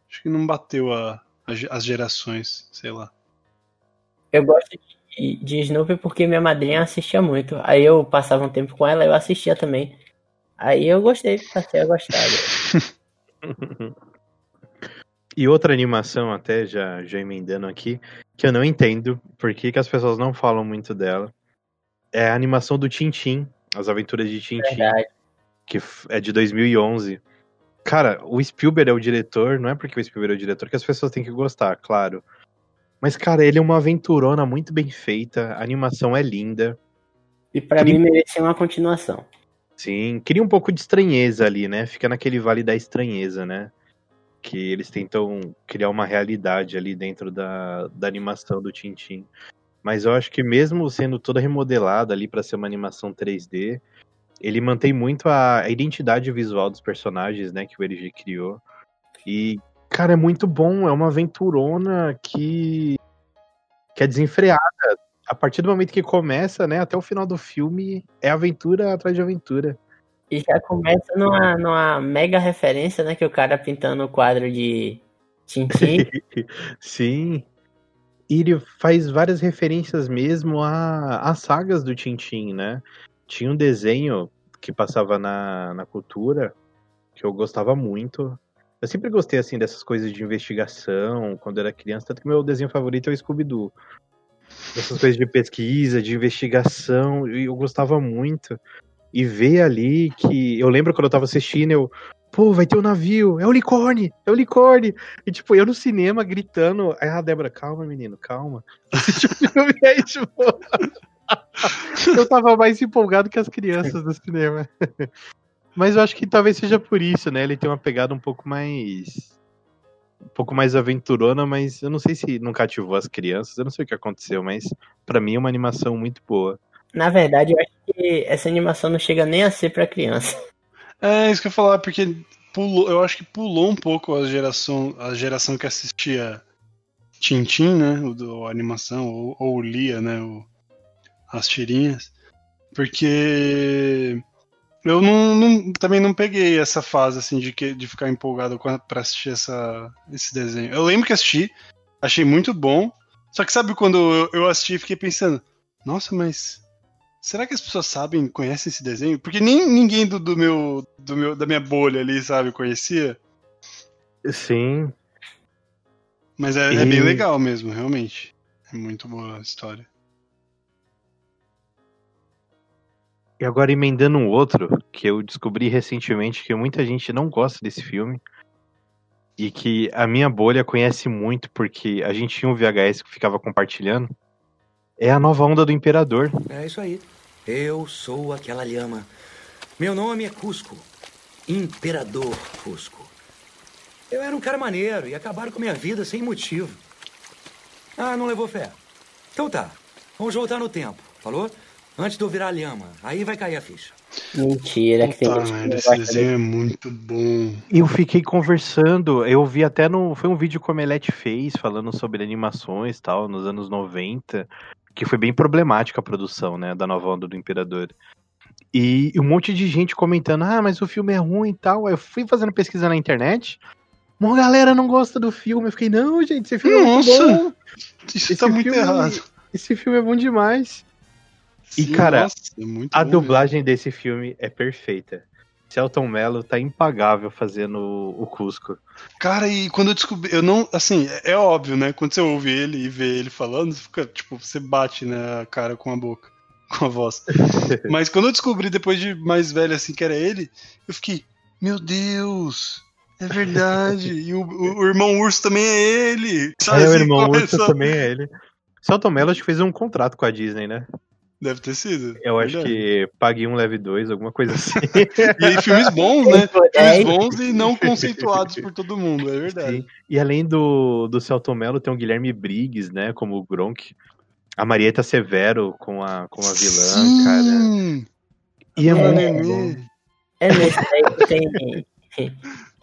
acho que não bateu a, a as gerações, sei lá. Eu gosto de, de Snoopy porque minha madrinha assistia muito. Aí eu passava um tempo com ela e eu assistia também. Aí eu gostei, passei a gostar. [laughs] E outra animação, até já, já emendando aqui, que eu não entendo por que, que as pessoas não falam muito dela, é a animação do Tintin, As Aventuras de Tintin, Verdade. que é de 2011. Cara, o Spielberg é o diretor, não é porque o Spielberg é o diretor que as pessoas têm que gostar, claro. Mas, cara, ele é uma aventurona muito bem feita, a animação é linda. E pra Cri- mim merecia uma continuação. Sim, cria um pouco de estranheza ali, né? Fica naquele vale da estranheza, né? Que eles tentam criar uma realidade ali dentro da, da animação do Tintin. Mas eu acho que mesmo sendo toda remodelada ali para ser uma animação 3D, ele mantém muito a, a identidade visual dos personagens, né, que o LG criou. E, cara, é muito bom, é uma aventurona que que é desenfreada. A partir do momento que começa, né, até o final do filme, é aventura atrás de aventura. E já começa numa, numa mega referência, né? Que o cara pintando o quadro de Tintin. [laughs] Sim. E ele faz várias referências mesmo a- às sagas do Tintin, né? Tinha um desenho que passava na, na cultura que eu gostava muito. Eu sempre gostei, assim, dessas coisas de investigação quando era criança, tanto que meu desenho favorito é o Scooby-Doo. Essas coisas de pesquisa, de investigação, eu gostava muito. E ver ali que. Eu lembro quando eu tava assistindo, eu. Pô, vai ter um navio, é o unicórnio, é o unicórnio. E tipo, eu no cinema gritando. Aí a Débora, calma, menino, calma. Aí, [laughs] tipo. [laughs] eu tava mais empolgado que as crianças do cinema. [laughs] Mas eu acho que talvez seja por isso, né? Ele tem uma pegada um pouco mais. Um pouco mais aventurona, mas eu não sei se não cativou as crianças, eu não sei o que aconteceu, mas pra mim é uma animação muito boa. Na verdade, eu acho que essa animação não chega nem a ser pra criança. É isso que eu ia falar, porque pulou, eu acho que pulou um pouco a geração, a geração que assistia Tintin, né? O, a animação, ou, ou lia, né? O, as tirinhas. Porque eu não, não- também não peguei essa fase assim de, que, de ficar empolgado pra assistir essa, esse desenho. Eu lembro que assisti, achei muito bom. Só que sabe quando eu, eu assisti e fiquei pensando, nossa, mas Será que as pessoas sabem, conhecem esse desenho? Porque nem ninguém do, do meu, do meu, da minha bolha ali, sabe, conhecia. Sim. Mas é, é bem legal mesmo, realmente. É muito boa a história. E agora emendando um outro, que eu descobri recentemente que muita gente não gosta desse filme. E que a minha bolha conhece muito, porque a gente tinha um VHS que ficava compartilhando. É a nova onda do Imperador. É isso aí. Eu sou aquela lhama. Meu nome é Cusco. Imperador Cusco. Eu era um cara maneiro e acabaram com minha vida sem motivo. Ah, não levou fé? Então tá. Vamos voltar no tempo, falou? Antes de eu virar lhama. Aí vai cair a ficha. Mentira, que tem gente que merda, esse desenho é muito bom. Eu fiquei conversando, eu vi até no. Foi um vídeo que o Omelete fez falando sobre animações e tal, nos anos 90, que foi bem problemática a produção, né, da nova onda do Imperador. E um monte de gente comentando, ah, mas o filme é ruim e tal. Aí eu fui fazendo pesquisa na internet. Uma galera não gosta do filme. Eu fiquei, não, gente, esse filme Nossa, é muito bom. Isso tá muito filme- errado. Esse filme é bom demais. E, Sim, cara, nossa, é A bom dublagem desse filme é perfeita. Celton Mello tá impagável fazendo o Cusco. Cara, e quando eu descobri, eu não, assim, é é óbvio, né? Quando você ouve ele e vê ele falando, você fica, tipo, você bate né, a cara com a boca, [laughs] com a voz. [laughs] Mas quando eu descobri depois de mais velho, assim, que era ele, eu fiquei, meu Deus, é verdade. [laughs] e o, o- o irmão urso também é ele. Sabe, É, o irmão Urso também é ele. Celton Mello acho que fez um contrato com a Disney, né? Deve ter sido. Eu acho verdade. que pague um, leve dois, alguma coisa assim. E aí, filmes bons, né? [laughs] É. Filmes bons e não conceituados por todo mundo, é verdade. Sim. E além do, do Celton Mello, tem o Guilherme Briggs, né? Como o Gronk. A Marieta Severo com a, com a vilã, cara. Sim, E é a muito Nenê. bom. É nesse aí que tem.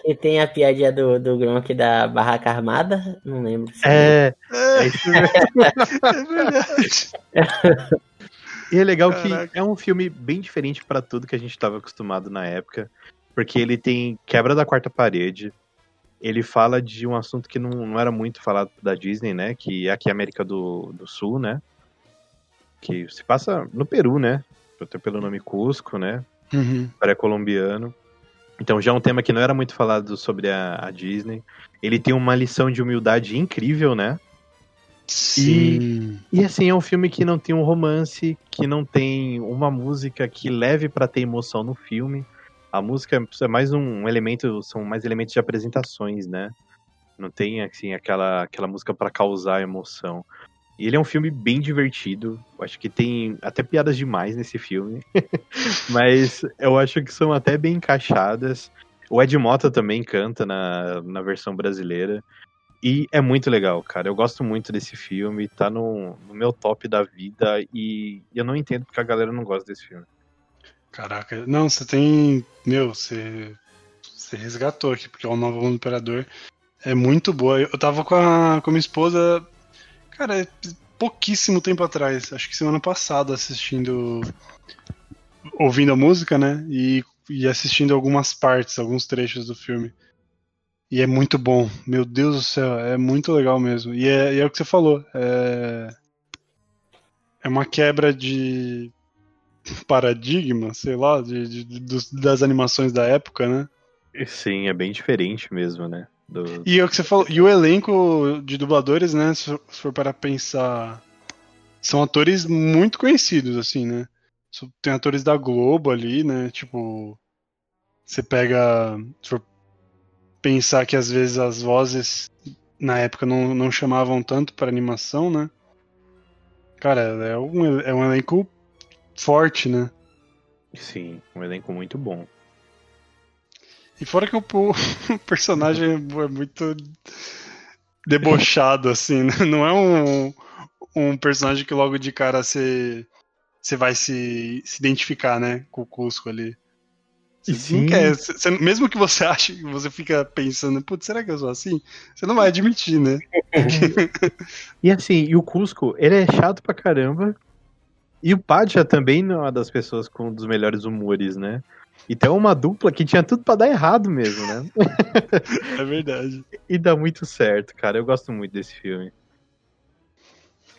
Que tem a piadinha do, do Gronk da Barraca Armada? Não lembro. se É, É, é isso mesmo. [laughs] é verdade. [laughs] E é legal Caraca. que é um filme bem diferente pra tudo que a gente estava acostumado na época, porque ele tem quebra da quarta parede. Ele fala de um assunto que não, não era muito falado da Disney, né? Que é aqui a América do, do Sul, né? Que se passa no Peru, né? Até pelo nome Cusco, né? Uhum. Pré-colombiano. Então já é um tema que não era muito falado sobre a, a Disney. Ele tem uma lição de humildade incrível, né? Sim. E assim, é um filme que não tem um romance, que não tem uma música que leve pra ter emoção no filme. A música é mais um elemento, são mais elementos de apresentações, né? Não tem assim aquela aquela música pra causar emoção. E ele é um filme bem divertido. Eu acho que tem até piadas demais nesse filme. [laughs] Mas eu acho que são até bem encaixadas. O Ed Mota também canta na, na versão brasileira. E é muito legal, cara. Eu gosto muito desse filme. Tá no, no meu top da vida. E eu não entendo porque a galera não gosta desse filme. Caraca, não, você tem. Meu, você. Você resgatou aqui, porque o Novo Imperador é muito boa. Eu tava com a, com a minha esposa, cara, é pouquíssimo tempo atrás, acho que semana passada, assistindo. ouvindo a música, né? E, e assistindo algumas partes, alguns trechos do filme. E é muito bom, meu Deus do céu, é muito legal mesmo. E é, e é o que você falou, é. É uma quebra de paradigma, sei lá, de, de- dos- das animações da época, né? Sim, é bem diferente mesmo, né? Do- E é o que você falou, e o elenco de dubladores, né, se for- para pensar, são atores muito conhecidos, assim, né? Tem atores da Globo ali, né? Tipo, você pega, se for pensar que às vezes as vozes na época não, não chamavam tanto para animação, né? Cara, é um, é um elenco forte, né? Sim, um elenco muito bom. E fora que o, [laughs] o personagem é muito debochado, assim, né? Não é um, um personagem que logo de cara você, você vai se, se identificar, né? Com o Cusco ali. Sim. quer, você- mesmo que você [laughs] ache, que você fica pensando, putz, será que eu sou assim? Você não vai admitir, né? [laughs] E assim, e o Cusco, ele é chato pra caramba. E o Padja também não é uma das pessoas com um dos melhores humores, né? Então é uma dupla que tinha tudo pra dar errado mesmo, né? [laughs] É verdade. e dá muito certo, cara. Eu gosto muito desse filme.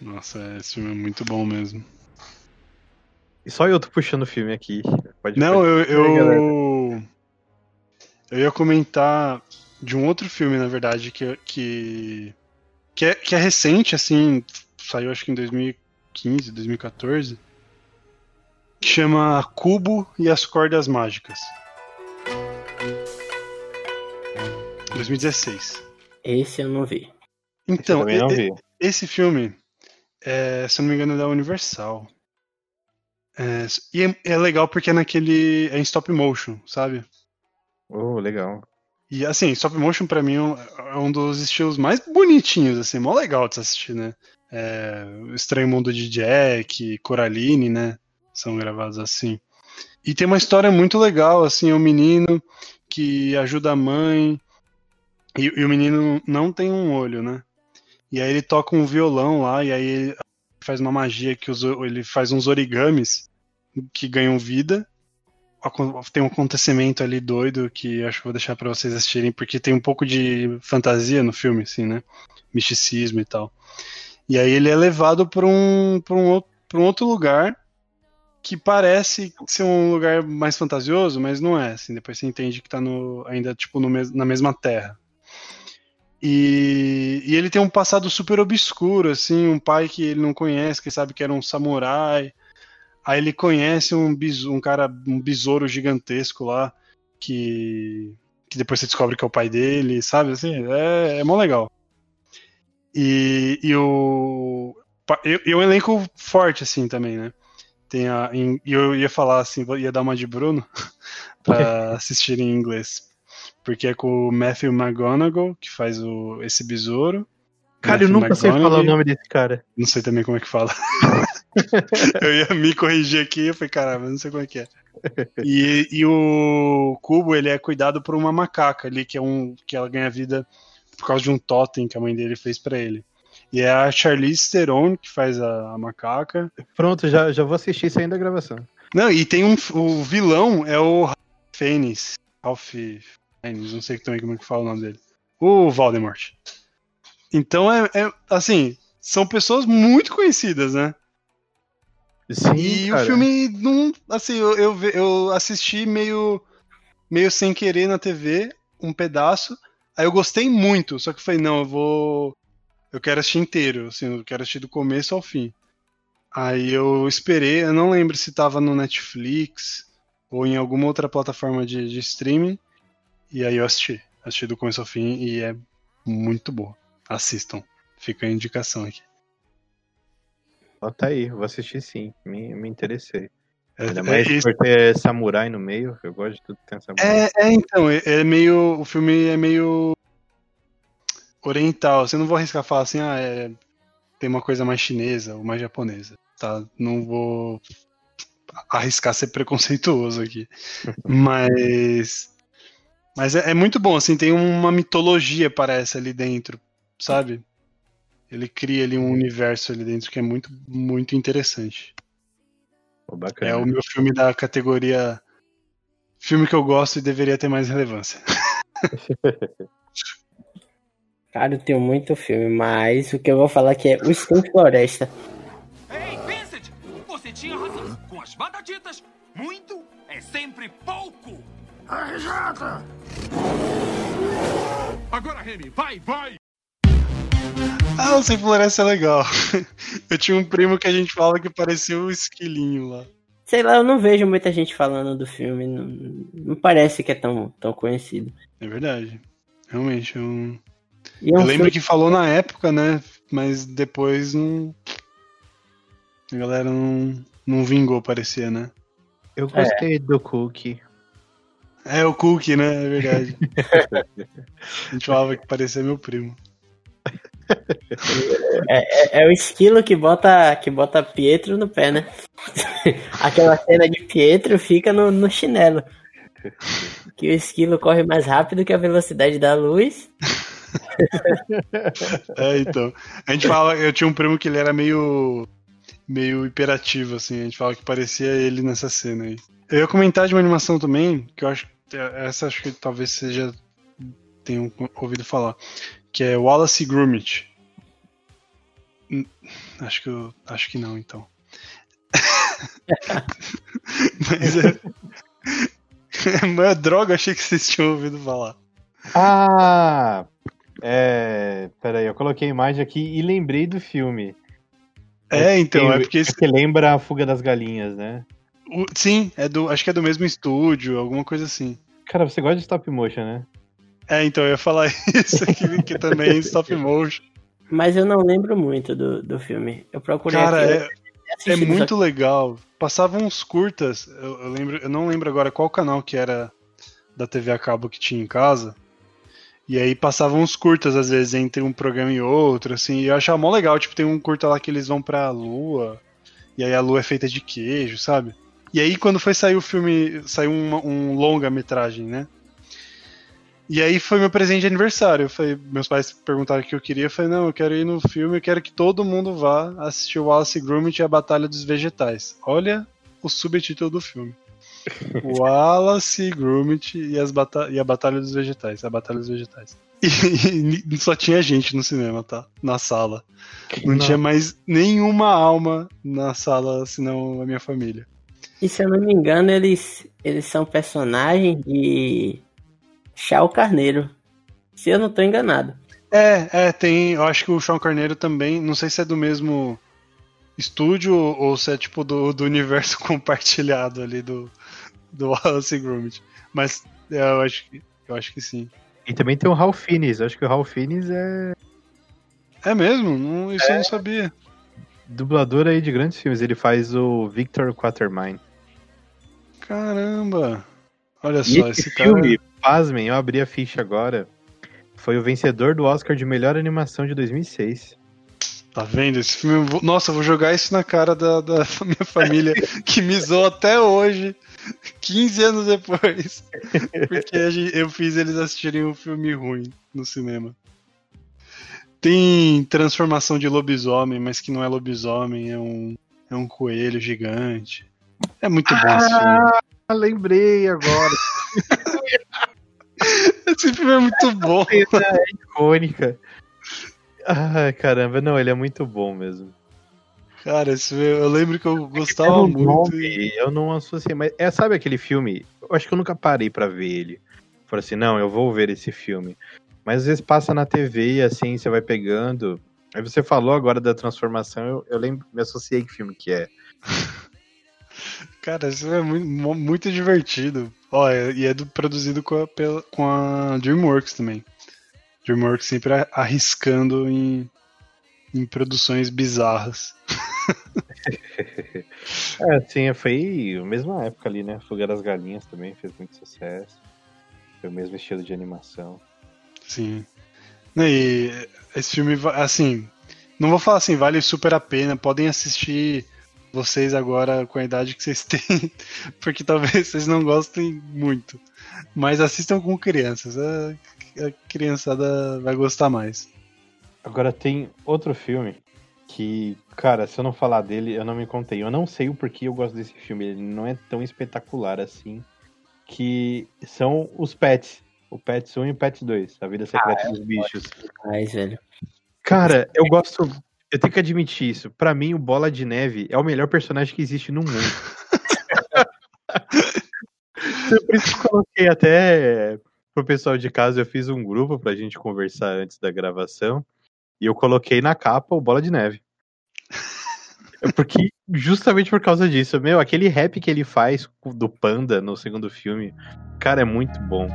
Nossa, esse filme é muito bom mesmo. E só eu tô puxando o filme aqui. Pode Não, eu, eu. Eu ia comentar de um outro filme, na verdade, que, que, que, é, que é recente, assim, saiu acho que em 2015, 2014, que chama Cubo e as Cordas Mágicas. 2016. Esse eu não vi. Então, também não vi. esse filme, é, se eu não me engano, é da Universal. É, e é, é legal porque é naquele. É em stop motion, sabe? Oh, legal. E assim, stop motion pra mim é um- é dos estilos mais bonitinhos, assim, mó legal de se assistir, né? É, o Estranho Mundo de Jack, Coraline, né? são gravados assim. E tem uma história muito legal, assim, é um menino que ajuda a mãe, e, e o menino não tem um olho, né? E aí ele toca um violão lá, e aí ele faz uma magia que os, ele faz uns origamis que ganham vida. Tem um acontecimento ali doido que acho que vou deixar pra vocês assistirem, porque tem um pouco de fantasia no filme, assim, né? Misticismo e tal. E aí ele é levado pra um, pra um, um outro lugar que parece ser um lugar mais fantasioso, mas não é, assim, depois você entende que tá no, ainda, tipo, no na mesma terra. E, e ele tem um passado super obscuro, assim, um pai que ele não conhece, que sabe que era um samurai. Aí ele conhece um, um cara, um besouro gigantesco lá, que, que depois você descobre que é o pai dele, sabe? Assim, é, é mó legal. E, e o. pa- E, e um elenco forte, assim, também, né? Tem a, em- e eu ia falar assim, ia dar uma de Bruno [laughs] pra [laughs] assistir em inglês. Porque é com o Matthew McGonagall, que faz o, esse besouro. Cara, eu Matthew nunca sei falar o nome desse cara. Não sei também como é que fala. [laughs] [laughs] eu ia me corrigir aqui, eu falei, caramba, não sei como é que é. E, e o cubo, ele é cuidado por uma macaca ali, que é um que ela ganha vida por causa de um totem que a mãe dele fez pra ele. E é a Charlize Theron que faz a, a macaca. Pronto, já, já vou assistir saindo da gravação. Não, e tem um o vilão é o Ralph Fiennes, Ralph Fiennes, não sei também como é que fala o nome dele. O Voldemort. Então é, é assim, são pessoas muito conhecidas, né? Sim, E cara. o filme não, assim, eu, eu, eu assisti meio meio sem querer na TV, um pedaço. Aí eu gostei muito, só que eu falei, não, eu vou eu quero assistir inteiro, assim, eu quero assistir do começo ao fim. Aí eu esperei, eu não lembro se tava no Netflix ou em alguma outra plataforma de, de streaming. E aí eu assisti, assisti do começo ao fim e é muito boa. Assistam, fica a indicação aqui. Tá aí, vou assistir sim. Me, me interessei. É- Ainda é mais isso. por ter samurai no meio. Eu gosto de tudo que tem samurai. É, é, então, é, é meio. O filme é meio. oriental. Você não vou arriscar falar assim, ah, é, tem uma coisa mais chinesa ou mais japonesa. Tá? Não vou arriscar ser preconceituoso aqui. [laughs] Mas. Mas é, é muito bom, assim, tem uma mitologia, parece, ali dentro, sabe? Ele cria ali um universo ali dentro que é muito, muito interessante. Bacana. É o meu filme da categoria filme que eu gosto e deveria ter mais relevância. [laughs] Cara, eu tenho muito filme, mas o que eu vou falar aqui é O Skin Floresta. Ei, Vincent! Você tinha razão. Com as batatitas, muito é sempre pouco. Arrejada! Agora, Remy, vai, vai! Ah, o Sem Floresta é legal. [laughs] Eu tinha um primo que a gente fala que parecia um esquilinho lá. Sei lá, eu não vejo muita gente falando do filme, não, não parece que é tão, tão conhecido. É verdade. Realmente, é um... E é um eu lembro filme- que falou na época, né? Mas depois não. A galera não, não vingou, parecia, né? Eu gostei do Cookie. É o Cookie, né? É verdade. [laughs] a gente falava que parecia meu primo. É, é, é o esquilo que bota, que bota Pietro no pé, né? [laughs] Aquela cena de Pietro fica no, no chinelo. Que o esquilo corre mais rápido que a velocidade da luz. [laughs] É, então. A gente fala, eu tinha um primo que ele era meio meio hiperativo, assim, a gente fala que parecia ele nessa cena aí. Eu ia comentar de uma animação também, que eu acho essa acho que talvez seja tenham ouvido falar, que é Wallace Gromit. Hum, Acho que eu acho que não, então. [laughs] Mas é, [laughs] é droga, achei que vocês tinham ouvido falar. Ah! É. Peraí, eu coloquei a imagem aqui e lembrei do filme. É, então, é porque esse- Porque lembra a Fuga das Galinhas, né? O- sim, é do, acho que é do mesmo estúdio, alguma coisa assim. Cara, você gosta de stop motion, né? É, então eu ia falar [laughs] isso aqui, que também é stop motion. Mas eu não lembro muito do, do filme. Eu procurei Cara, aqui, é, é muito legal. Passavam uns curtas, eu, eu lembro, eu não lembro agora qual canal que era da TV a cabo que tinha em casa. E aí passavam uns curtas, às vezes, entre um programa e outro, assim, e eu achava mó legal, tipo, tem um curta lá que eles vão pra lua, E aí a lua é feita de queijo, sabe? E aí quando foi sair o filme, saiu um, um longa-metragem, né? E aí foi meu presente de aniversário. Eu falei, meus pais perguntaram o que eu queria. Eu falei, não, eu quero ir no filme, eu quero que todo mundo vá assistir o Wallace e Gromit e a Batalha dos Vegetais. Olha o subtítulo do filme. [laughs] Wallace, Gromit e, as bata e a Batalha dos Vegetais. A Batalha dos Vegetais. [laughs] E, e só tinha gente no cinema, tá? Na sala. Não, Não. tinha mais nenhuma alma na sala, senão a minha família. E se eu não me engano, eles, eles são personagens de Chau Carneiro. Se eu não tô enganado. É, é, tem. Eu acho que o Sean Carneiro também. Não sei se é do mesmo estúdio ou se é tipo do, do universo [laughs] compartilhado ali do, do Wallace e Gromit. Mas é, eu acho, que- eu acho que sim. E também tem o Ralph Fiennes. Eu acho que o Ralph Fiennes é É mesmo? Não, isso eu não sabia. dublador aí de grandes filmes. Ele faz o Victor Quatermain. Caramba! Olha E só, esse, esse cara. Pasmem, eu abri a ficha agora. Foi o vencedor do Oscar de melhor animação de 2006. Tá vendo? Esse filme. Nossa, eu vou jogar isso na cara da, da [laughs] minha família, que me zoou até hoje, 15 anos depois. [laughs] Porque eu fiz eles assistirem um filme ruim no cinema. Tem transformação de lobisomem, mas que não é lobisomem, é um, é um coelho gigante. É muito bom esse filme. Ah, lembrei agora. [laughs] Esse filme é muito bom. é icônica. Ai, caramba, não, ele é muito bom mesmo. Cara, esse filme, eu lembro que eu gostava muito. nome, Eu não associei, mas é, sabe aquele filme? Eu acho que eu nunca parei pra ver ele. Falei assim, não, eu vou ver esse filme. Mas às vezes passa na TV e assim, você vai pegando. Aí você falou agora da transformação, eu, eu lembro, me associei que filme que é. Cara, isso é muito, muito divertido. Ó, e é do- produzido com a, pela- com a DreamWorks também. DreamWorks sempre arriscando em, em produções bizarras. [laughs] É, sim, foi a mesma época ali, né? Fuga das Galinhas também fez muito sucesso. Foi o mesmo estilo de animação. Sim. E esse filme, assim, não vou falar assim, vale super a pena. Podem assistir vocês agora com a idade que vocês [laughs] têm, porque talvez vocês não gostem muito. Mas assistam com crianças, a, a criançada vai gostar mais. Agora tem outro filme que, cara, se eu não falar dele, eu não me contei. Eu não sei o porquê eu gosto desse filme. Ele não é tão espetacular assim. Que são os Pets. O Pets 1 e o Pets 2. A vida secreta Ah, dos bichos. Mas, velho. Cara, eu gosto. Eu tenho que admitir isso. Pra mim, o Bola de Neve é o melhor personagem que existe no mundo. [laughs] Por isso que eu coloquei até pro pessoal de casa, eu fiz um grupo pra gente conversar antes da gravação. E eu coloquei na capa o Bola de Neve. [laughs] Porque, justamente por causa disso, meu, aquele rap que ele faz do Panda no segundo filme, cara, é muito bom.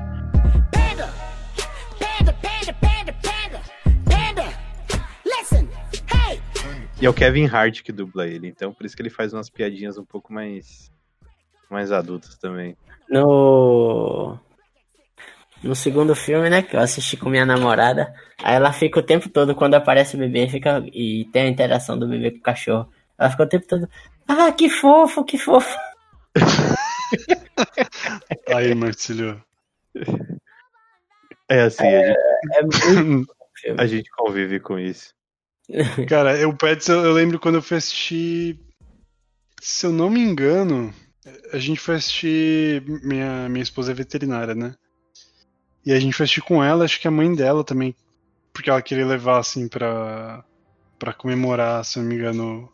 E é o Kevin Hart que dubla ele, então por isso que ele faz umas piadinhas um pouco mais mais adultas também. No. No segundo filme, né? Que eu assisti com minha namorada. Aí ela fica o tempo todo, quando aparece o bebê, fica. E tem a interação do bebê com o cachorro. Ela fica o tempo todo. Ah, que fofo, que fofo. [laughs] Aí, Marcílio. É assim, a, gente, É muito [laughs] filme. a gente convive com isso. [laughs] Cara, eu Pets, eu, eu lembro quando eu fui assistir. Se eu não me engano, a gente foi assistir. Minha, minha esposa é veterinária, né? E a gente foi assistir com ela, acho que a mãe dela também. Porque ela queria levar, assim, pra. pra comemorar, se eu não me engano,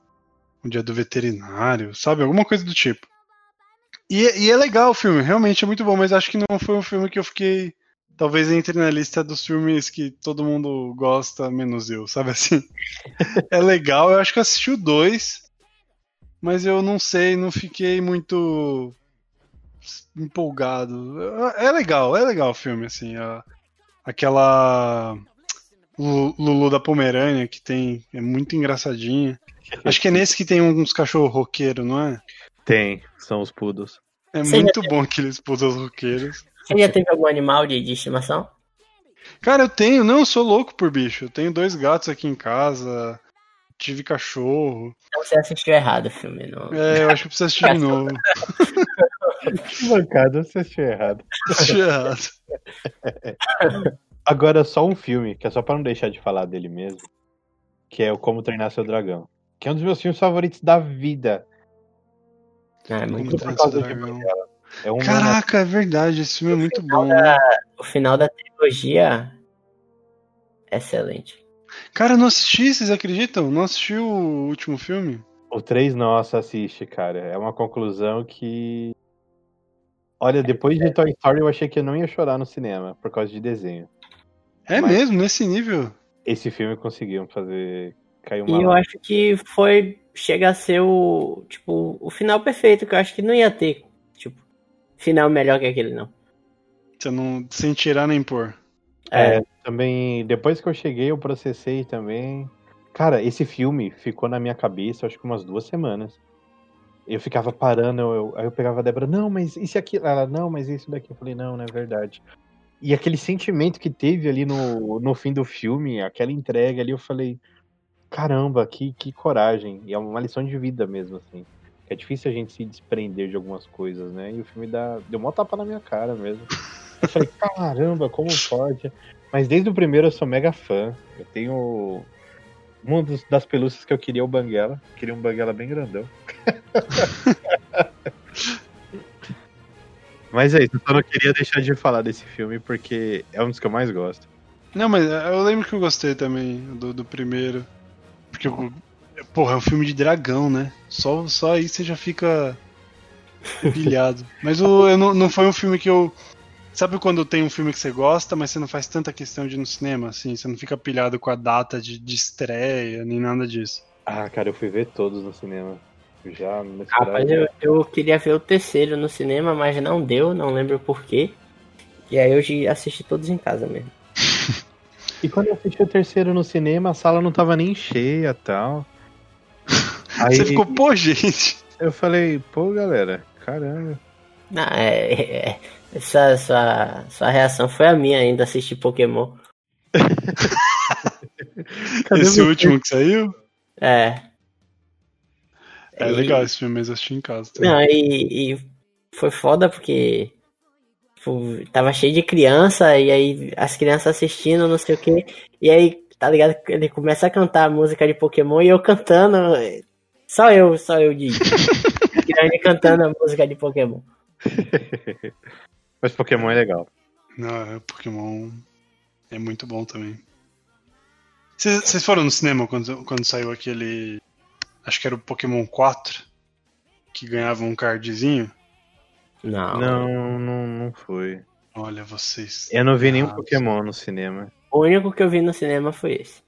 o dia do veterinário, sabe? Alguma coisa do tipo. E, e é legal o filme, realmente é muito bom, mas acho que não foi um filme que eu fiquei. Talvez entre na lista dos filmes que todo mundo gosta, menos eu, sabe assim? [laughs] é legal, eu acho que eu assisti o dois, mas eu não sei, não fiquei muito empolgado. É legal, é legal o filme, assim. a- aquela Lu- Lulu da Pomerânia que tem, é muito engraçadinha. Acho que é nesse que tem uns cachorros roqueiros, não é? Tem, são os poodles. É muito bom aqueles poodles roqueiros. Você já teve algum animal de, de estimação? Cara, eu tenho, não, eu sou louco por bicho. Eu tenho dois gatos aqui em casa. tive cachorro. Então você assistiu errado o filme, não. É, eu acho que eu preciso assistir de novo. [laughs] Que bancada, você assistiu errado. Assisti errado. [laughs] Agora, só um filme, que é só pra não deixar de falar dele mesmo, que é o Como Treinar Seu Dragão. Que é um dos meus filmes favoritos da vida. É, Como muito Treinar por Seu Dragão. É um Caraca, é verdade, esse filme é muito bom. da- O final da trilogia. Excelente. Cara, eu não assisti, vocês acreditam? Não assisti o último filme? O 3, nossa, assiste, cara. É uma conclusão que. Olha, depois de Toy Story eu achei que eu não ia chorar no cinema por causa de desenho. É Mas- mesmo, nesse nível? Esse filme conseguiu fazer cair E uma. eu lágrima. acho que foi. Chega a ser o. Tipo, o final perfeito, que eu acho que não ia ter. Final melhor que aquele, não. Você não, sem tirar nem pôr. É, também, depois que eu cheguei, eu processei também. Cara, esse filme ficou na minha cabeça, acho que umas duas semanas. Eu ficava parando, eu, eu- aí eu pegava a Débora, não, mas isso aqui. Ela, não, mas isso daqui. Eu falei, não, não é verdade. E aquele sentimento que teve ali no, no fim do filme, aquela entrega ali, eu falei, caramba, que, que coragem. E é uma lição de vida mesmo, assim. É difícil a gente se desprender de algumas coisas, né? E o filme dá, deu uma tapa na minha cara mesmo. Eu falei, [laughs] caramba, como pode? Mas desde o primeiro eu sou mega fã. Eu tenho. Uma dos- das pelúcias que eu queria é o Banguela. Queria um Banguela bem grandão. [laughs] Mas é isso, eu só não queria deixar de falar desse filme porque é um dos que eu mais gosto. Não, mas eu lembro que eu gostei também do, do primeiro. Porque, eu- porra, é um filme de dragão, né? Só, só aí você já fica pilhado. [laughs] Mas o, eu não, não foi um filme que eu. Sabe quando tem um filme que você gosta, mas você não faz tanta questão de ir no cinema, assim? Você não fica pilhado com a data de, de estreia, nem nada disso. Ah, cara, eu fui ver todos no cinema. Já Rapaz, eu, eu queria ver o terceiro no cinema, mas não deu, não lembro porquê. E aí hoje assisti todos em casa mesmo. [laughs] E quando eu assisti o terceiro no cinema, a sala não tava nem cheia tal. Aí Você ficou, pô, gente. eu falei, pô, galera, caramba. Não, é, é- essa sua, sua reação foi a minha ainda assistir Pokémon. [laughs] Cadê Esse você? último que saiu? É. É E- legal esse filme, mas eu assisti em casa. também. Não, e, e foi foda porque tipo, tava cheio de criança, e aí as crianças assistindo, não sei o que, e aí, tá ligado? Ele começa a cantar a música de Pokémon e eu cantando. Só eu, só eu de [laughs] grande cantando a música de Pokémon. [laughs] Mas Pokémon é legal. Não, é Pokémon é muito bom também. Vocês foram no cinema quando, quando saiu aquele. Acho que era o Pokémon 4, que ganhava um cardzinho? Não. Não, não, não foi. Olha, vocês. Eu não vi nenhum errados. Pokémon no cinema. O único que eu vi no cinema foi esse.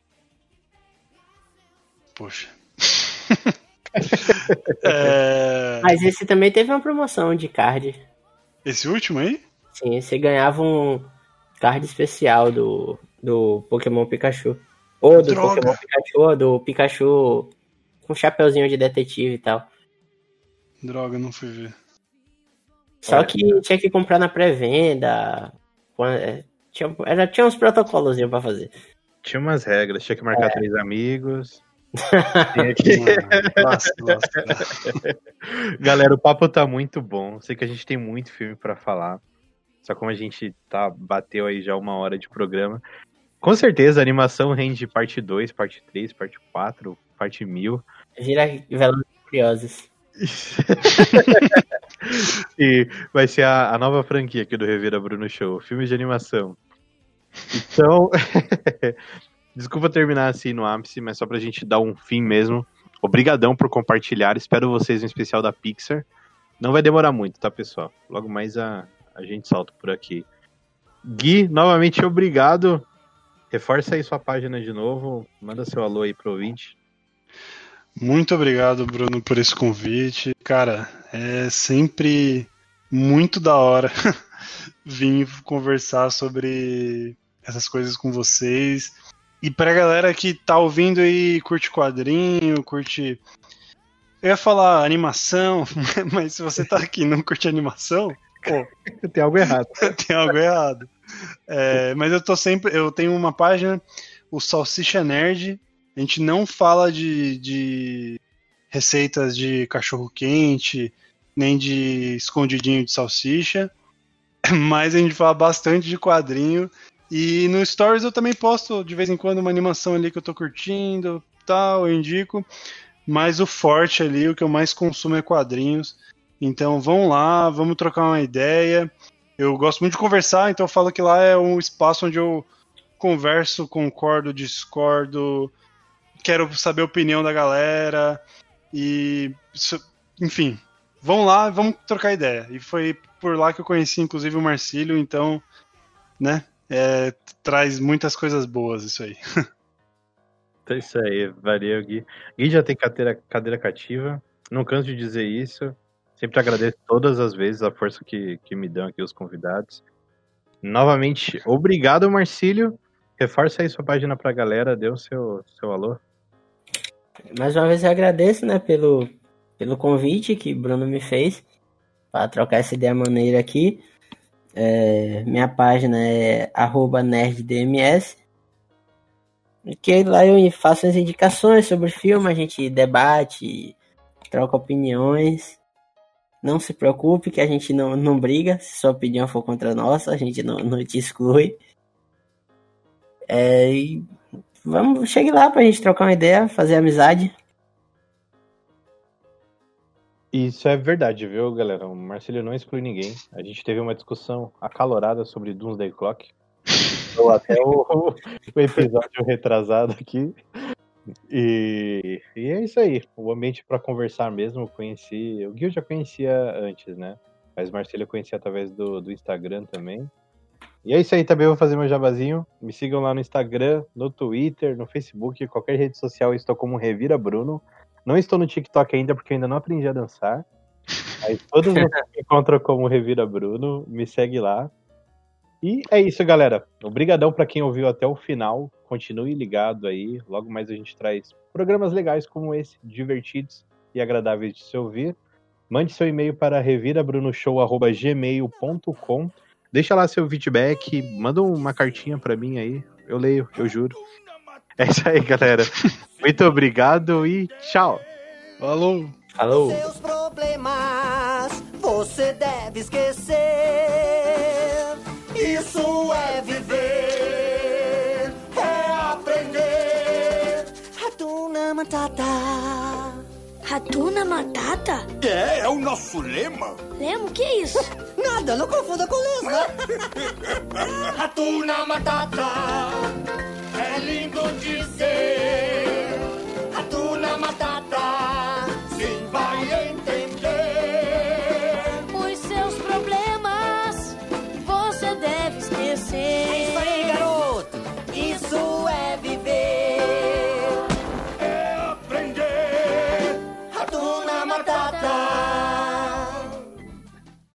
Poxa. [laughs] É, Mas esse também teve uma promoção de card. Esse último aí? Sim, você ganhava um card especial do, do Pokémon Pikachu. Ou do Droga. Pokémon Pikachu, ou do Pikachu com chapeuzinho de detetive e tal. Droga, não fui ver. Só Olha. que tinha que comprar na pré-venda. É, Tinha, era, tinha uns protocolos pra fazer. Tinha umas regras, tinha que marcar três amigos. Lasca. Galera, o papo tá muito bom. Sei que a gente tem muito filme pra falar. Só como a gente tá bateu aí já uma hora de programa. Com certeza a animação rende parte 2, parte 3, parte 4, parte 1000. Vira Velozes e Furiosos. [laughs] e vai ser a, a nova franquia aqui do Revira Bruno Show, filmes de animação. Então, [laughs] desculpa terminar assim no ápice, mas só pra gente dar um fim mesmo. Obrigadão por compartilhar, espero vocês no especial da Pixar. Não vai demorar muito, tá, pessoal? Logo mais a, a gente solta por aqui. Gui, novamente obrigado. Reforça aí sua página de novo, manda seu alô aí pro ouvinte. Muito obrigado, Bruno, por esse convite. Cara, é sempre muito da hora [laughs] vir conversar sobre essas coisas com vocês. E pra galera que tá ouvindo e curte quadrinho, curte. Eu ia falar animação, [laughs] mas se você tá aqui e não curte animação, pô, [laughs] Tem algo errado. [laughs] tem algo errado. É, mas eu tô sempre. Eu tenho uma página, o Salsicha Nerd, A gente não fala de, de receitas de cachorro quente, nem de escondidinho de salsicha, [clears throat] mas a gente fala bastante de quadrinho. E no Stories eu também posto de vez em quando uma animação ali que eu tô curtindo, tal, eu indico. Mas o forte ali, o que eu mais consumo é quadrinhos. Então vão lá, vamos trocar uma ideia. Eu gosto muito de conversar, então eu falo que lá é um espaço onde eu converso, concordo, discordo, quero saber a opinião da galera e enfim, vão lá, vamos trocar ideia. E foi por lá que eu conheci inclusive o Marcílio, então, né, é, traz muitas coisas boas isso aí. Então [laughs] é isso aí, valeu, Gui. Gui já tem cadeira, cadeira cativa, não canso de dizer isso. Sempre agradeço todas as vezes a força que, que me dão aqui os convidados. Novamente, obrigado, Marcílio. Reforça aí sua página pra galera, dê o seu, seu alô. Mais uma vez eu agradeço, né, pelo, pelo convite que Bruno me fez para trocar essa ideia maneira aqui. É, minha página é nerddms. Que lá eu faço as indicações sobre o filme, a gente debate, troca opiniões. Não se preocupe que a gente não, não briga. Se sua opinião for contra a nossa, a gente não, não te exclui. É, e vamos, chegue lá pra gente trocar uma ideia, fazer amizade. Isso é verdade, viu, galera? O Marcelo não exclui ninguém. A gente teve uma discussão acalorada sobre Doomsday Clock. [laughs] Ou até o, o episódio retrasado aqui. E, e é isso aí. O ambiente para conversar mesmo, conheci. O Gil já conhecia antes, né? Mas Marcelo eu conheci através do, do Instagram também. E é isso aí também, vou fazer meu jabazinho. Me sigam lá no Instagram, no Twitter, no Facebook, qualquer rede social eu estou como Revira Bruno. Não estou no TikTok ainda porque ainda não aprendi a dançar. Aí todos [laughs] vocês me encontram como Revira Bruno, me segue lá. E é isso, galera. Obrigadão para quem ouviu até o final. Continue ligado aí. Logo mais a gente traz programas legais como esse, divertidos e agradáveis de se ouvir. Mande seu e-mail para revirabrunoshow@gmail.com. Deixa lá seu feedback, manda uma cartinha para mim aí. Eu leio, eu juro. É isso aí, galera. Muito obrigado e tchau. Falou. Falou. Seus problemas você deve esquecer. Isso é viver, é aprender. Hatuna Matata. Hatuna Matata? É, é o nosso lema. Lemo, que é isso? [laughs] Nada, não confunda com lesma. Hatuna Matata dizer Hatuna Matata